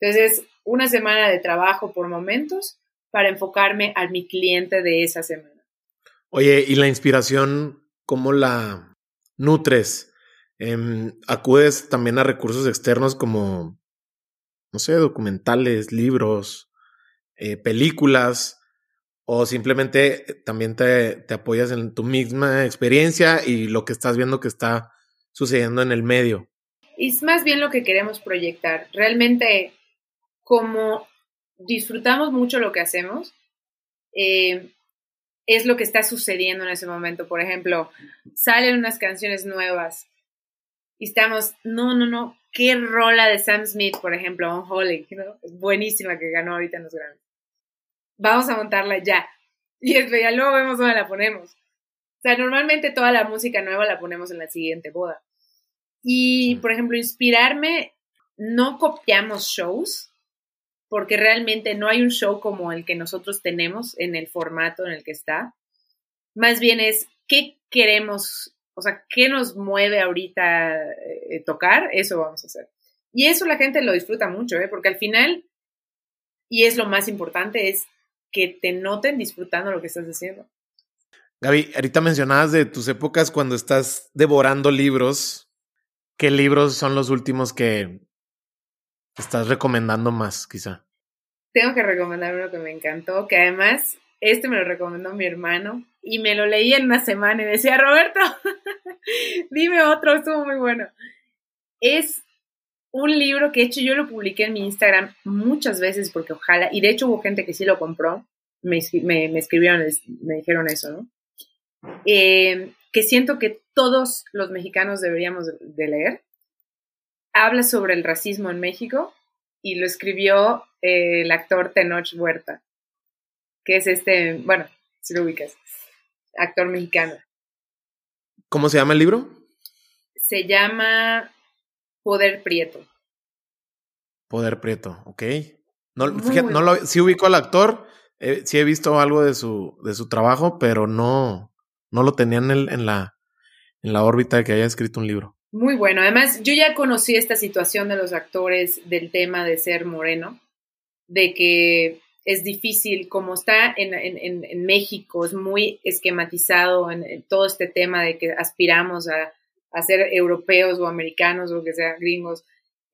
Entonces, una semana de trabajo por momentos para enfocarme a mi cliente de esa semana. Oye, ¿y la inspiración cómo la nutres? Em, ¿Acudes también a recursos externos como, no sé, documentales, libros, eh, películas? ¿O simplemente también te, te apoyas en tu misma experiencia y lo que estás viendo que está sucediendo en el medio? Es más bien lo que queremos proyectar. Realmente, como disfrutamos mucho lo que hacemos, eh, es lo que está sucediendo en ese momento. Por ejemplo, salen unas canciones nuevas y estamos, no, no, no, qué rola de Sam Smith, por ejemplo, On Holly, ¿no? es buenísima que ganó ahorita en los grandes. Vamos a montarla ya. Y ya luego vemos dónde la ponemos. O sea, normalmente toda la música nueva la ponemos en la siguiente boda. Y, por ejemplo, inspirarme, no copiamos shows, porque realmente no hay un show como el que nosotros tenemos en el formato en el que está. Más bien es qué queremos, o sea, qué nos mueve ahorita eh, tocar, eso vamos a hacer. Y eso la gente lo disfruta mucho, ¿eh? porque al final, y es lo más importante, es que te noten disfrutando lo que estás haciendo. Gaby, ahorita mencionabas de tus épocas cuando estás devorando libros. ¿Qué libros son los últimos que estás recomendando más, quizá? Tengo que recomendar uno que me encantó, que además este me lo recomendó mi hermano y me lo leí en una semana y decía, Roberto, dime otro, estuvo muy bueno. Es un libro que de hecho yo lo publiqué en mi Instagram muchas veces porque ojalá, y de hecho hubo gente que sí lo compró, me, escribieron, me dijeron eso, ¿no? Eh, que siento que todos los mexicanos deberíamos de leer, habla sobre el racismo en México y lo escribió eh, el actor Tenoch Huerta, que es este, bueno, si lo ubicas, actor mexicano. ¿Cómo se llama el libro? Se llama Poder Prieto. Poder Prieto, ok. No, no lo, sí ubico al actor, eh, sí he visto algo de su, de su trabajo, pero no, no lo tenía en, el, en, la, en la órbita de que haya escrito un libro. Muy bueno. Además, yo ya conocí esta situación de los actores del tema de ser moreno, de que es difícil, como está en, México, es muy esquematizado en, todo este tema de que aspiramos a, ser europeos o americanos o que sea gringos,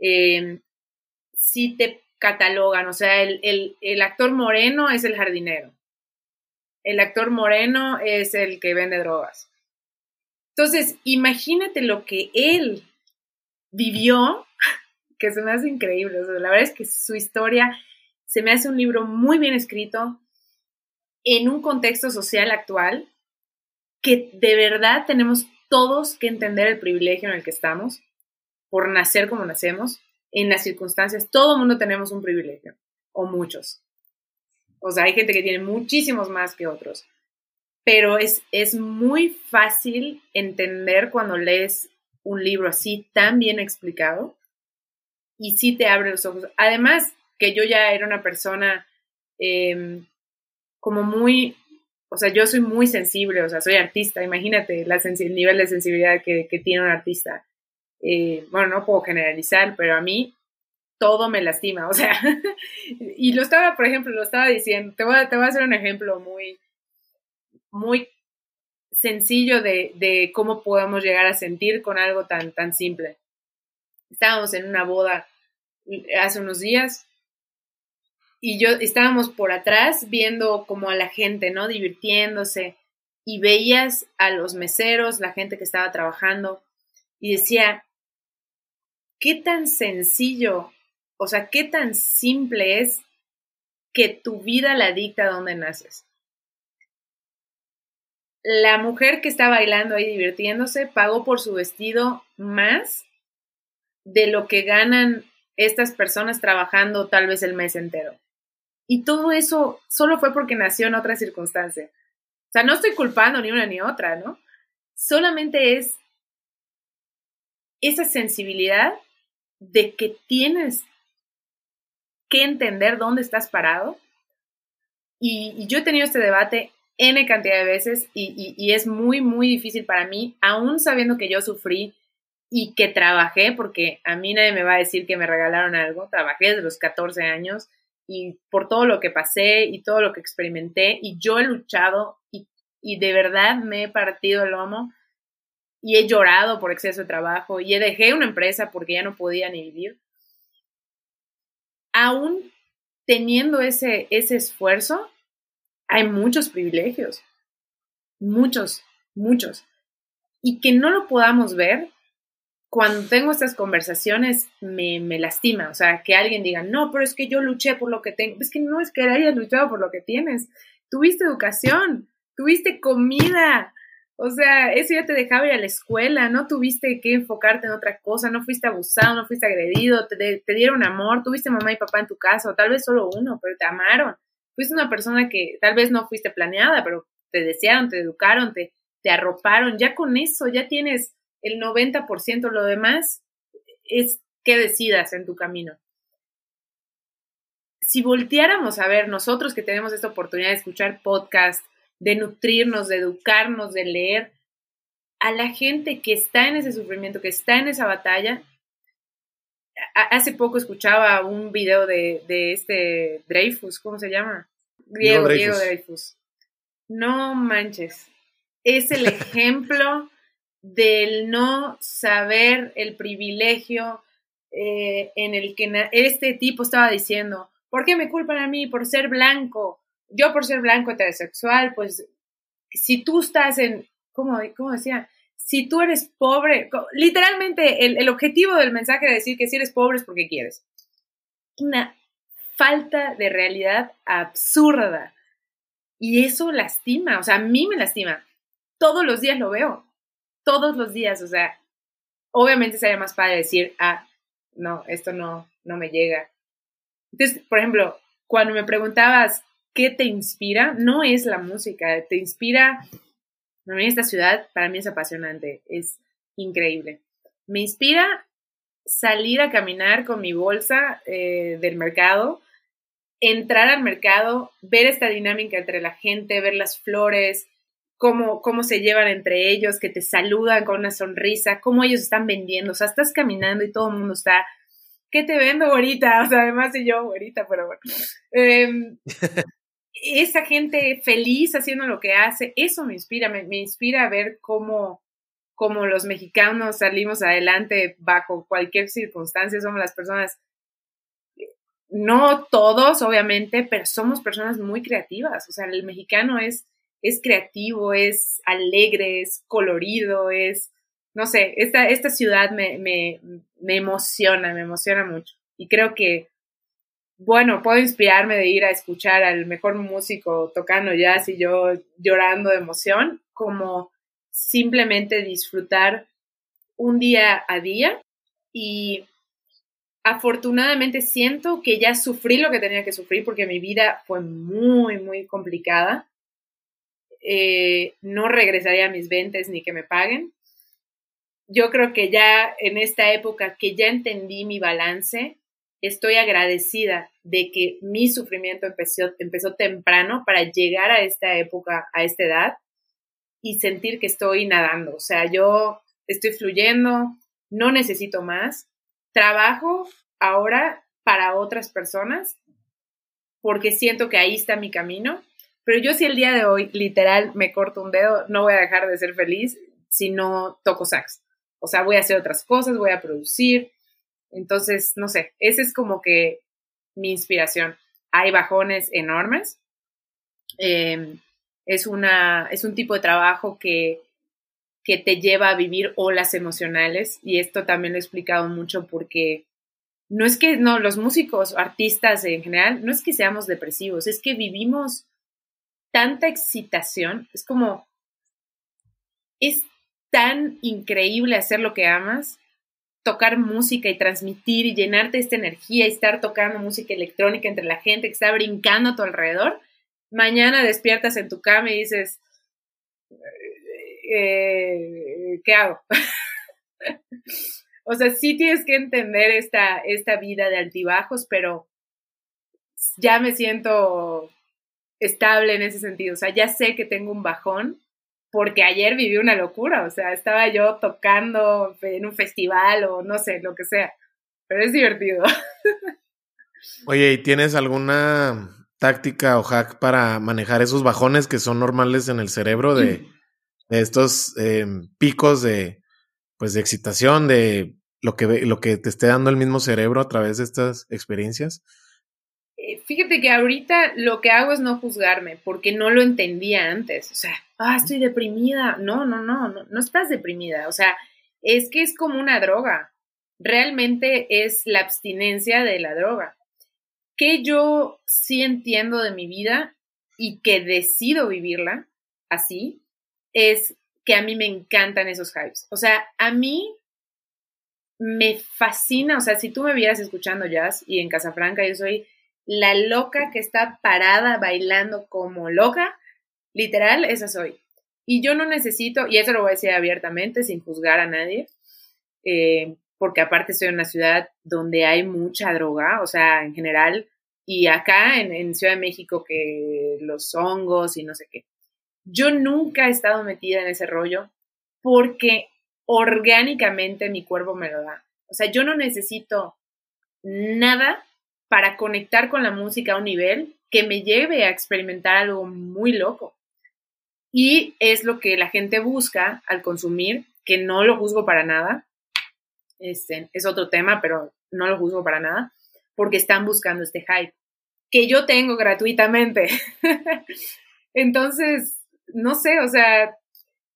eh, te catalogan, o sea, el actor moreno es el jardinero, el actor moreno es el que vende drogas, entonces, imagínate lo que él vivió, que se me hace increíble. la verdad es que su historia se me hace un libro muy bien escrito en un contexto social actual que de verdad tenemos todos que entender el privilegio en el que estamos por nacer como nacemos, en las circunstancias, todo el mundo tenemos un privilegio, o muchos. O sea, hay gente que tiene muchísimos más que otros. Pero es, es muy fácil entender cuando lees un libro así tan bien explicado y sí te abre los ojos. Además, que yo ya era una persona em, como muy, o sea, yo soy muy sensible, o sea, soy artista, imagínate la el nivel de sensibilidad que, tiene un artista. Eh, bueno, no puedo generalizar, pero a mí todo me lastima, o sea, y lo estaba, por ejemplo, lo estaba diciendo, te voy a, te voy a hacer un ejemplo muy, muy sencillo de, de, cómo podemos llegar a sentir con algo tan, tan simple. Estábamos en una boda hace unos días y yo estábamos por atrás viendo como a la gente, ¿no? Divirtiéndose y veías a los meseros, la gente que estaba trabajando y decía, ¿qué tan sencillo, o sea, qué tan simple es que tu vida la dicta donde naces? La mujer que está bailando ahí divirtiéndose pagó por su vestido más de lo que ganan estas personas trabajando tal vez el mes entero. Y todo eso solo fue porque nació en otra circunstancia. O sea, no estoy culpando ni una ni otra, ¿no? Solamente es esa sensibilidad de que tienes que entender dónde estás parado. Y, yo he tenido este debate N cantidad de veces y, y, es muy, muy difícil para mí, aún sabiendo que yo sufrí y que trabajé, porque a mí nadie me va a decir que me regalaron algo, trabajé desde los 14 años y por todo lo que pasé y todo lo que experimenté y yo he luchado y, y de verdad me he partido el lomo y he llorado por exceso de trabajo y he dejé una empresa porque ya no podía ni vivir. Aún teniendo ese, ese esfuerzo, hay muchos privilegios, muchos, muchos. Y que no lo podamos ver cuando tengo estas conversaciones me, me, lastima, o sea, que alguien diga, no, pero es que yo luché por lo que tengo, es que no es que hayas luchado por lo que tienes, tuviste educación, tuviste comida, o sea, eso ya te dejaba ir a la escuela, no tuviste que enfocarte en otra cosa, no fuiste abusado, no fuiste agredido, te, te dieron amor, tuviste mamá y papá en tu casa, o tal vez solo uno, pero te amaron, fuiste una persona que tal vez no fuiste planeada, pero te desearon, te educaron, te, te arroparon, ya con eso ya tienes el 90%, lo demás es que decidas en tu camino. Si volteáramos a ver nosotros que tenemos esta oportunidad de escuchar podcast, de nutrirnos, de educarnos, de leer, a la gente que está en ese sufrimiento, que está en esa batalla, hace poco escuchaba un video de, de, este Dreyfus, ¿cómo se llama? Diego, Diego Dreyfus. No manches. Es el ejemplo del no saber el privilegio eh, en el que este tipo estaba diciendo, ¿por qué me culpan a mí por ser blanco? Yo por ser blanco heterosexual, pues si tú estás en, ¿cómo, cómo decía? Si tú eres pobre, literalmente el, el objetivo del mensaje de decir que si eres pobre es porque quieres. Una falta de realidad absurda. Y eso lastima, o sea, a mí me lastima. Todos los días lo veo todos los días, o sea, obviamente sería más padre decir, ah, no, esto no, no me llega. Entonces, por ejemplo, cuando me preguntabas qué te inspira, no es la música, te inspira, a mí esta ciudad para mí es apasionante, es increíble. Me inspira salir a caminar con mi bolsa eh, del mercado, entrar al mercado, ver esta dinámica entre la gente, ver las flores, cómo, cómo se llevan entre ellos, que te saludan con una sonrisa, cómo ellos están vendiendo, o sea, estás caminando y todo el mundo está, ¿qué te vendo ahorita? O sea, además de yo ahorita, pero bueno. Em, esa gente feliz haciendo lo que hace, eso me inspira, me, inspira a ver cómo, cómo los mexicanos salimos adelante bajo cualquier circunstancia, somos las personas no todos, obviamente, pero somos personas muy creativas. O sea, el mexicano es es creativo, es alegre, es colorido, es, no sé, esta, esta ciudad me, me, me emociona, me emociona mucho. Y creo que, bueno, puedo inspirarme de ir a escuchar al mejor músico tocando jazz y yo llorando de emoción, como simplemente disfrutar un día a día y afortunadamente siento que ya sufrí lo que tenía que sufrir porque mi vida fue muy, muy complicada eh, no regresaría a mis ventas ni que me paguen. Yo creo que ya en esta época que ya entendí mi balance, estoy agradecida de que mi sufrimiento empezó, empezó temprano para llegar a esta época, a esta edad y sentir que estoy nadando. O sea, yo estoy fluyendo, no necesito más. Trabajo ahora para otras personas porque siento que ahí está mi camino. Pero yo si el día de hoy literal me corto un dedo, no voy a dejar de ser feliz si no toco sax. O sea, voy a hacer otras cosas, voy a producir. Entonces, no sé, esa es como que mi inspiración. Hay bajones enormes. Em, es, una, es un tipo de trabajo que, que te lleva a vivir olas emocionales y esto también lo he explicado mucho porque no es que, no, los músicos, artistas en general, no es que seamos depresivos, es que vivimos tanta excitación, es como, es tan increíble hacer lo que amas, tocar música y transmitir y llenarte esta energía y estar tocando música electrónica entre la gente que está brincando a tu alrededor. Mañana despiertas en tu cama y dices, eh, ¿qué hago? O sea, sí tienes que entender esta, esta vida de altibajos, pero ya me siento estable en ese sentido. O sea, ya sé que tengo un bajón porque ayer viví una locura. O sea, estaba yo tocando en un festival o no sé, lo que sea. Pero es divertido. Oye, ¿y tienes alguna táctica o hack para manejar esos bajones que son normales en el cerebro de, estos em, picos de, pues, de excitación, de lo que, lo que te esté dando el mismo cerebro a través de estas experiencias? Eh, fíjate que ahorita lo que hago es no juzgarme, porque no lo entendía antes. O sea, ah, estoy deprimida. No, no, no, no, no estás deprimida. O sea, es que es como una droga. Realmente es la abstinencia de la droga. Que yo sí entiendo de mi vida y que decido vivirla así, es que a mí me encantan esos hypes. O sea, a mí me fascina, o sea, si tú me vieras escuchando jazz y en Casafranca yo soy la loca que está parada bailando como loca, literal, esa soy. Y yo no necesito, y eso lo voy a decir abiertamente, sin juzgar a nadie, eh, porque aparte en una ciudad donde hay mucha droga, o sea, en general, y acá en, en Ciudad de México que los hongos y no sé qué. Yo nunca he estado metida en ese rollo porque orgánicamente mi cuerpo me lo da. O sea, yo no necesito nada para conectar con la música a un nivel que me lleve a experimentar algo muy loco. Y es lo que la gente busca al consumir, que no lo juzgo para nada. Este, es otro tema, pero no lo juzgo para nada, porque están buscando este hype, que yo tengo gratuitamente. Entonces, no sé, o sea,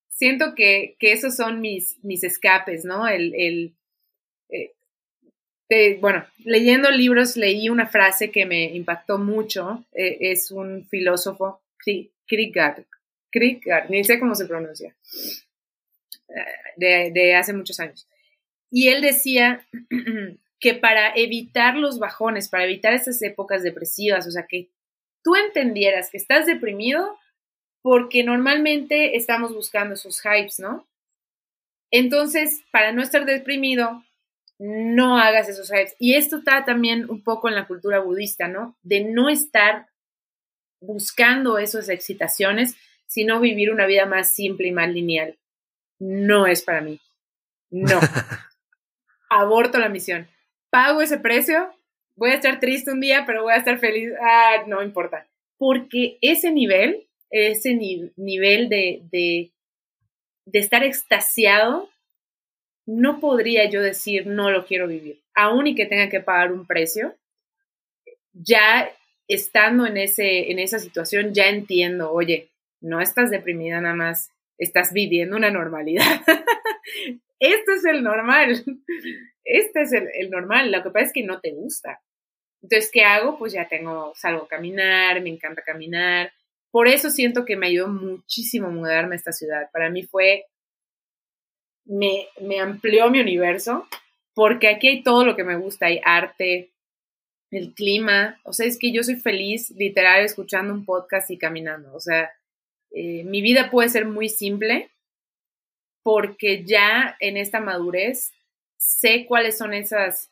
siento que, esos son mis, mis escapes, ¿no? El eh, bueno, leyendo libros leí una frase que me impactó mucho, eh, es un filósofo, Kierkegaard, Kierkegaard, ni sé cómo se pronuncia, eh, de, hace muchos años. Y él decía que para evitar los bajones, para evitar estas épocas depresivas, o sea, que tú entendieras que estás deprimido, porque normalmente estamos buscando esos hypes, ¿no? Entonces, para no estar deprimido, no hagas esos hypes. Y esto está también un poco en la cultura budista, ¿no? De no estar buscando esas excitaciones, sino vivir una vida más simple y más lineal. No es para mí. No. Aborto la misión. Pago ese precio, voy a estar triste un día, pero voy a estar feliz. Ah, no importa. Porque ese nivel ese nivel de, de, estar extasiado, no podría yo decir no lo quiero vivir, aún y que tenga que pagar un precio. Ya estando en, ese, en esa situación, ya entiendo, oye, no estás deprimida nada más, estás viviendo una normalidad. este es el normal. Este es el, el, normal. Lo que pasa es que no te gusta. Entonces, ¿qué hago? Pues ya tengo, salgo a caminar, me encanta caminar, por eso siento que me ayudó muchísimo mudarme a esta ciudad. Para mí fue, me, amplió mi universo, porque aquí hay todo lo que me gusta, hay arte, el clima, o sea, es que yo soy feliz literal escuchando un podcast y caminando, o sea, Eh, mi vida puede ser muy simple porque ya en esta madurez sé cuáles son esas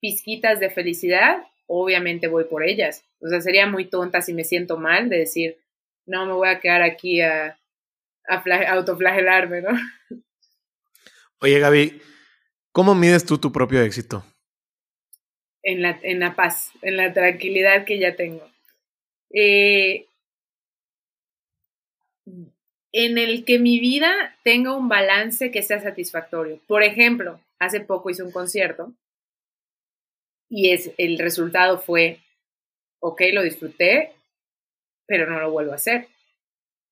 pizquitas de felicidad, obviamente voy por ellas. O sea, sería muy tonta si me siento mal de decir, no me voy a quedar aquí a, a autoflagelarme, ¿no? Oye, Gaby, ¿cómo mides tú tu propio éxito? En la, en la paz, en la tranquilidad que ya tengo. Eh, en el que mi vida tenga un balance que sea satisfactorio. Por ejemplo, hace poco hice un concierto y es, el resultado fue, ok, lo disfruté, pero no lo vuelvo a hacer.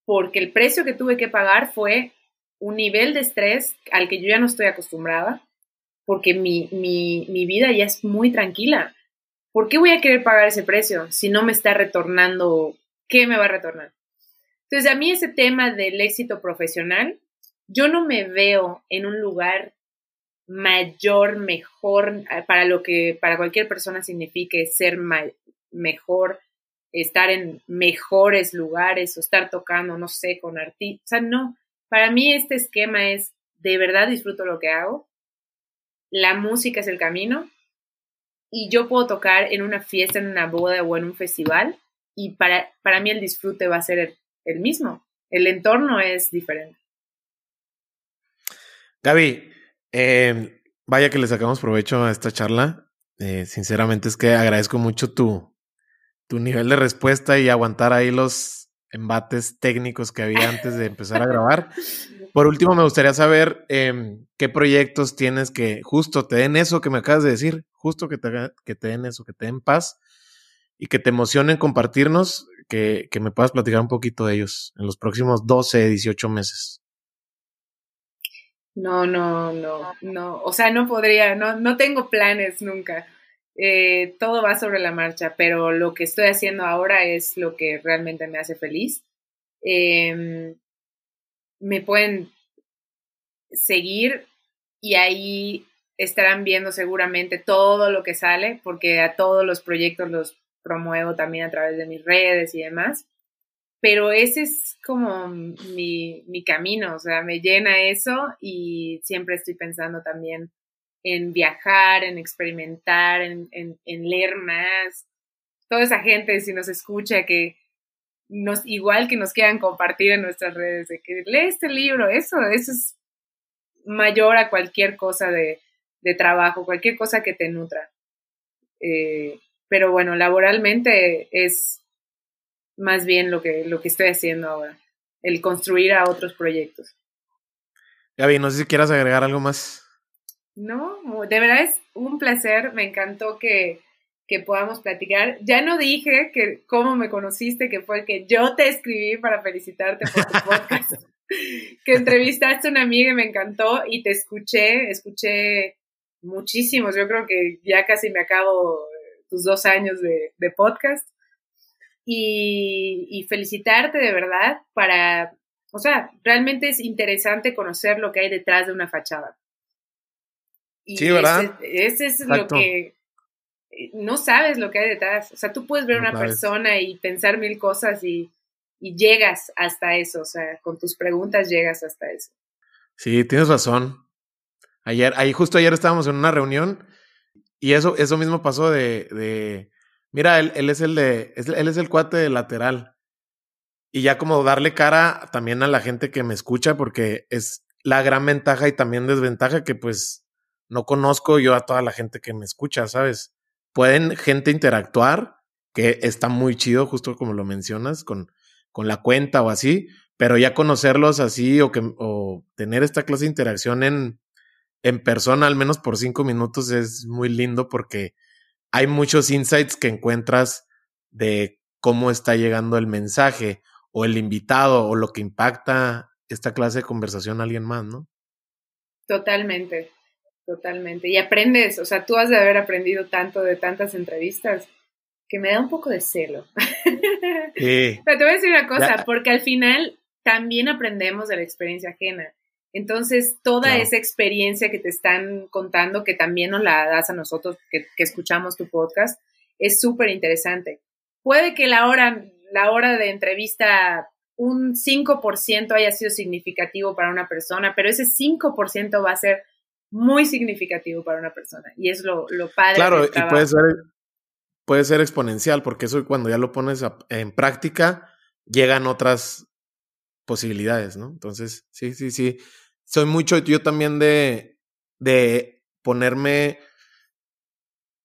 Porque el precio que tuve que pagar fue un nivel de estrés al que yo ya no estoy acostumbrada, porque mi, mi, mi vida ya es muy tranquila. ¿Por qué voy a querer pagar ese precio si no me está retornando? ¿Qué me va a retornar? Entonces, a mí ese tema del éxito profesional, yo no me veo en un lugar mayor, mejor, eh, para lo que para cualquier persona signifique ser mejor, estar en mejores lugares o estar tocando, no sé, con artistas. O sea, no, para mí este esquema es, de verdad disfruto lo que hago, la música es el camino y yo puedo tocar en una fiesta, en una boda o en un festival y para, para mí el disfrute va a ser el, mismo. El entorno es diferente. Gaby, eh, vaya que le sacamos provecho a esta charla. Eh, sinceramente es que agradezco mucho tu, tu nivel de respuesta y aguantar ahí los embates técnicos que había antes de empezar a grabar. Por último, me gustaría saber em, qué proyectos tienes que justo te den eso que me acabas de decir, justo que te, que te den eso, que te den paz y que te emocionen compartirnos que, me puedas platicar un poquito de ellos en los próximos 12, 18 meses. No, no, no, no. O sea, no podría, no, no tengo planes nunca. Eh, todo va sobre la marcha, pero lo que estoy haciendo ahora es lo que realmente me hace feliz. Em, me pueden seguir y ahí estarán viendo seguramente todo lo que sale, porque a todos los proyectos los promuevo también a través de mis redes y demás. Pero ese es como mi, mi camino, o sea, me llena eso y siempre estoy pensando también en viajar, en experimentar, en, en, leer más. Toda esa gente, si nos escucha, que nos, igual que nos quieran compartir en nuestras redes, de que lee este libro, eso, eso es mayor a cualquier cosa de, de trabajo, cualquier cosa que te nutra. Eh, pero bueno, laboralmente es más bien lo que, lo que estoy haciendo ahora, el construir a otros proyectos. Gaby, no sé si quieras agregar algo más. No, de verdad es un placer, me encantó que, que podamos platicar. Ya no dije que cómo me conociste, que fue que yo te escribí para felicitarte por tu podcast, que entrevistaste a una amiga y me encantó y te escuché, escuché muchísimos, yo creo que ya casi me acabo tus dos años de, podcast. Y, felicitarte de verdad para, o sea, realmente es interesante conocer lo que hay detrás de una fachada. Y sí, ¿verdad? Ese, es lo que no sabes lo que hay detrás. O sea, tú puedes ver a una persona y pensar mil cosas y, y llegas hasta eso. O sea, con tus preguntas llegas hasta eso. Sí, tienes razón. Ayer, ahí justo ayer estábamos en una reunión y eso, eso mismo pasó de, de mira, él, él, es el de, él es el cuate de lateral. Y ya como darle cara también a la gente que me escucha, porque es la gran ventaja y también desventaja que pues no conozco yo a toda la gente que me escucha, ¿sabes? Pueden gente interactuar, que está muy chido, justo como lo mencionas, con, con la cuenta o así, pero ya conocerlos así o, que, o tener esta clase de interacción en, en persona, al menos por cinco minutos, es muy lindo porque hay muchos insights que encuentras de cómo está llegando el mensaje o el invitado o lo que impacta esta clase de conversación a alguien más, ¿no? Totalmente, totalmente. Y aprendes, o sea, tú has de haber aprendido tanto de tantas entrevistas que me da un poco de celo. Sí. Pero te voy a decir una cosa, porque al final también aprendemos de la experiencia ajena. Entonces, toda esa experiencia que te están contando, que también nos la das a nosotros que, escuchamos tu podcast, es súper interesante. Puede que la hora, la hora de entrevista un 5% haya sido significativo para una persona, pero ese 5% va a ser muy significativo para una persona. Y es lo, lo padre. Claro, y puede ser, puede ser exponencial, porque eso cuando ya lo pones en práctica, llegan otras posibilidades, ¿no? Entonces, sí, sí, sí. Soy mucho yo también de, de ponerme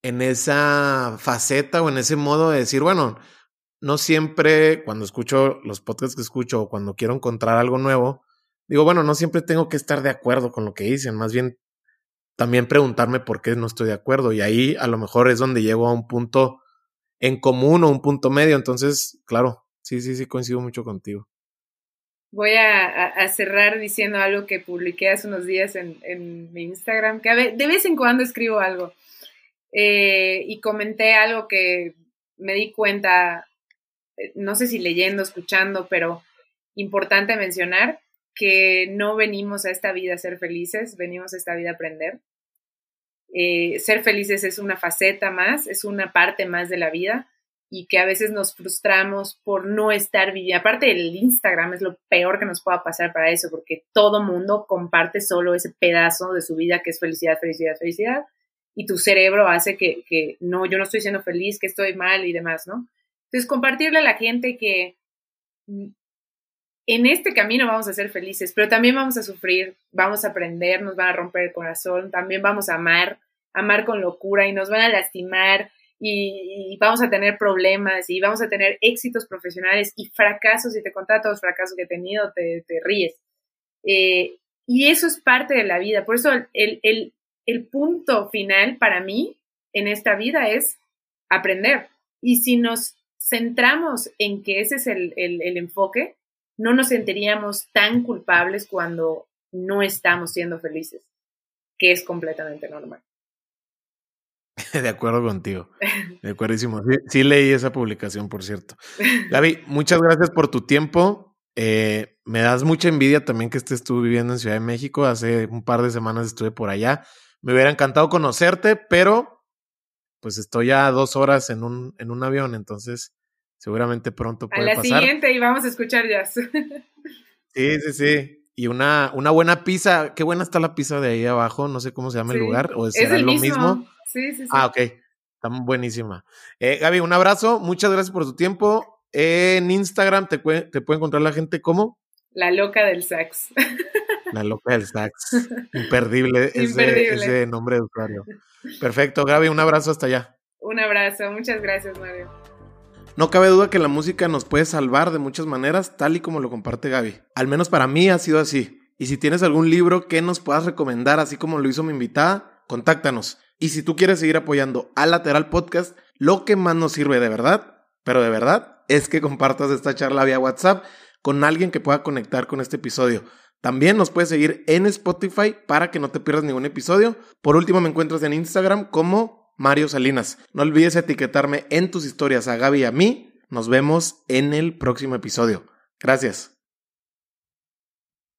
en esa faceta o en ese modo de decir, bueno, no siempre cuando escucho los podcasts que escucho o cuando quiero encontrar algo nuevo, digo, bueno, no siempre tengo que estar de acuerdo con lo que dicen, más bien también preguntarme por qué no estoy de acuerdo y ahí a lo mejor es donde llego a un punto en común o un punto medio, entonces, claro, sí, sí, sí, coincido mucho contigo. Voy a, cerrar diciendo algo que publiqué hace unos días en, en mi Instagram, que de vez en cuando escribo algo. Eh, y comenté algo que me di cuenta, eh, no sé si leyendo, escuchando, pero importante mencionar que no venimos a esta vida a ser felices, venimos a esta vida a aprender. Eh, ser felices es una faceta más, es una parte más de la vida y que a veces nos frustramos por no estar viviendo. Aparte el Instagram es lo peor que nos pueda pasar para eso, porque todo mundo comparte solo ese pedazo de su vida que es felicidad, felicidad, felicidad y tu cerebro hace que, que, no, yo no estoy siendo feliz, que estoy mal y demás, ¿no? Entonces, compartirle a la gente que en este camino vamos a ser felices, pero también vamos a sufrir, vamos a aprender, nos van a romper el corazón, también vamos a amar, amar con locura y nos van a lastimar y, vamos a tener problemas y vamos a tener éxitos profesionales y fracasos, y te contaba todos los fracasos que he tenido, te, ríes. Eh, y eso es parte de la vida, por eso el, el, el punto final para mí en esta vida es aprender. Y si nos centramos en que ese es el, enfoque, no nos sentiríamos tan culpables cuando no estamos siendo felices, que es completamente normal. De acuerdo contigo. De acuerdísimo. Sí, leí esa publicación, por cierto. Gaby, muchas gracias por tu tiempo. Eh, me das mucha envidia también que estés tú viviendo en Ciudad de México. Hace un par de semanas estuve por allá. Me hubiera encantado conocerte, pero pues estoy ya dos horas en un, en un avión, entonces seguramente pronto puede pasar. A la siguiente y vamos a escuchar jazz. sí, sí, sí. Y una, una buena pizza. Qué buena está la pizza de ahí abajo. No sé cómo se llama el lugar. ¿O será lo mismo? Sí, sí, sí. Ah, ok. Está buenísima. Eh, Gaby, un abrazo. Muchas gracias por tu tiempo. en Instagram te, te puede encontrar la gente como. La loca del sax. La loca del sax. Imperdible, Ese, nombre de usuario. Perfecto, Gaby, un abrazo hasta allá. Un abrazo, muchas gracias, Mario. No cabe duda que la música nos puede salvar de muchas maneras, tal y como lo comparte Gaby. Al menos para mí ha sido así. Y si tienes algún libro que nos puedas recomendar, así como lo hizo mi invitada, contáctanos. Y si tú quieres seguir apoyando a Lateral Podcast, lo que más nos sirve de verdad, pero de verdad, es que compartas esta charla vía WhatsApp con alguien que pueda conectar con este episodio. También nos puedes seguir en Spotify para que no te pierdas ningún episodio. Por último, me encuentras en Instagram como Mario Salinas. No olvides etiquetarme en tus historias a Gaby y a mí. Nos vemos en el próximo episodio. Gracias.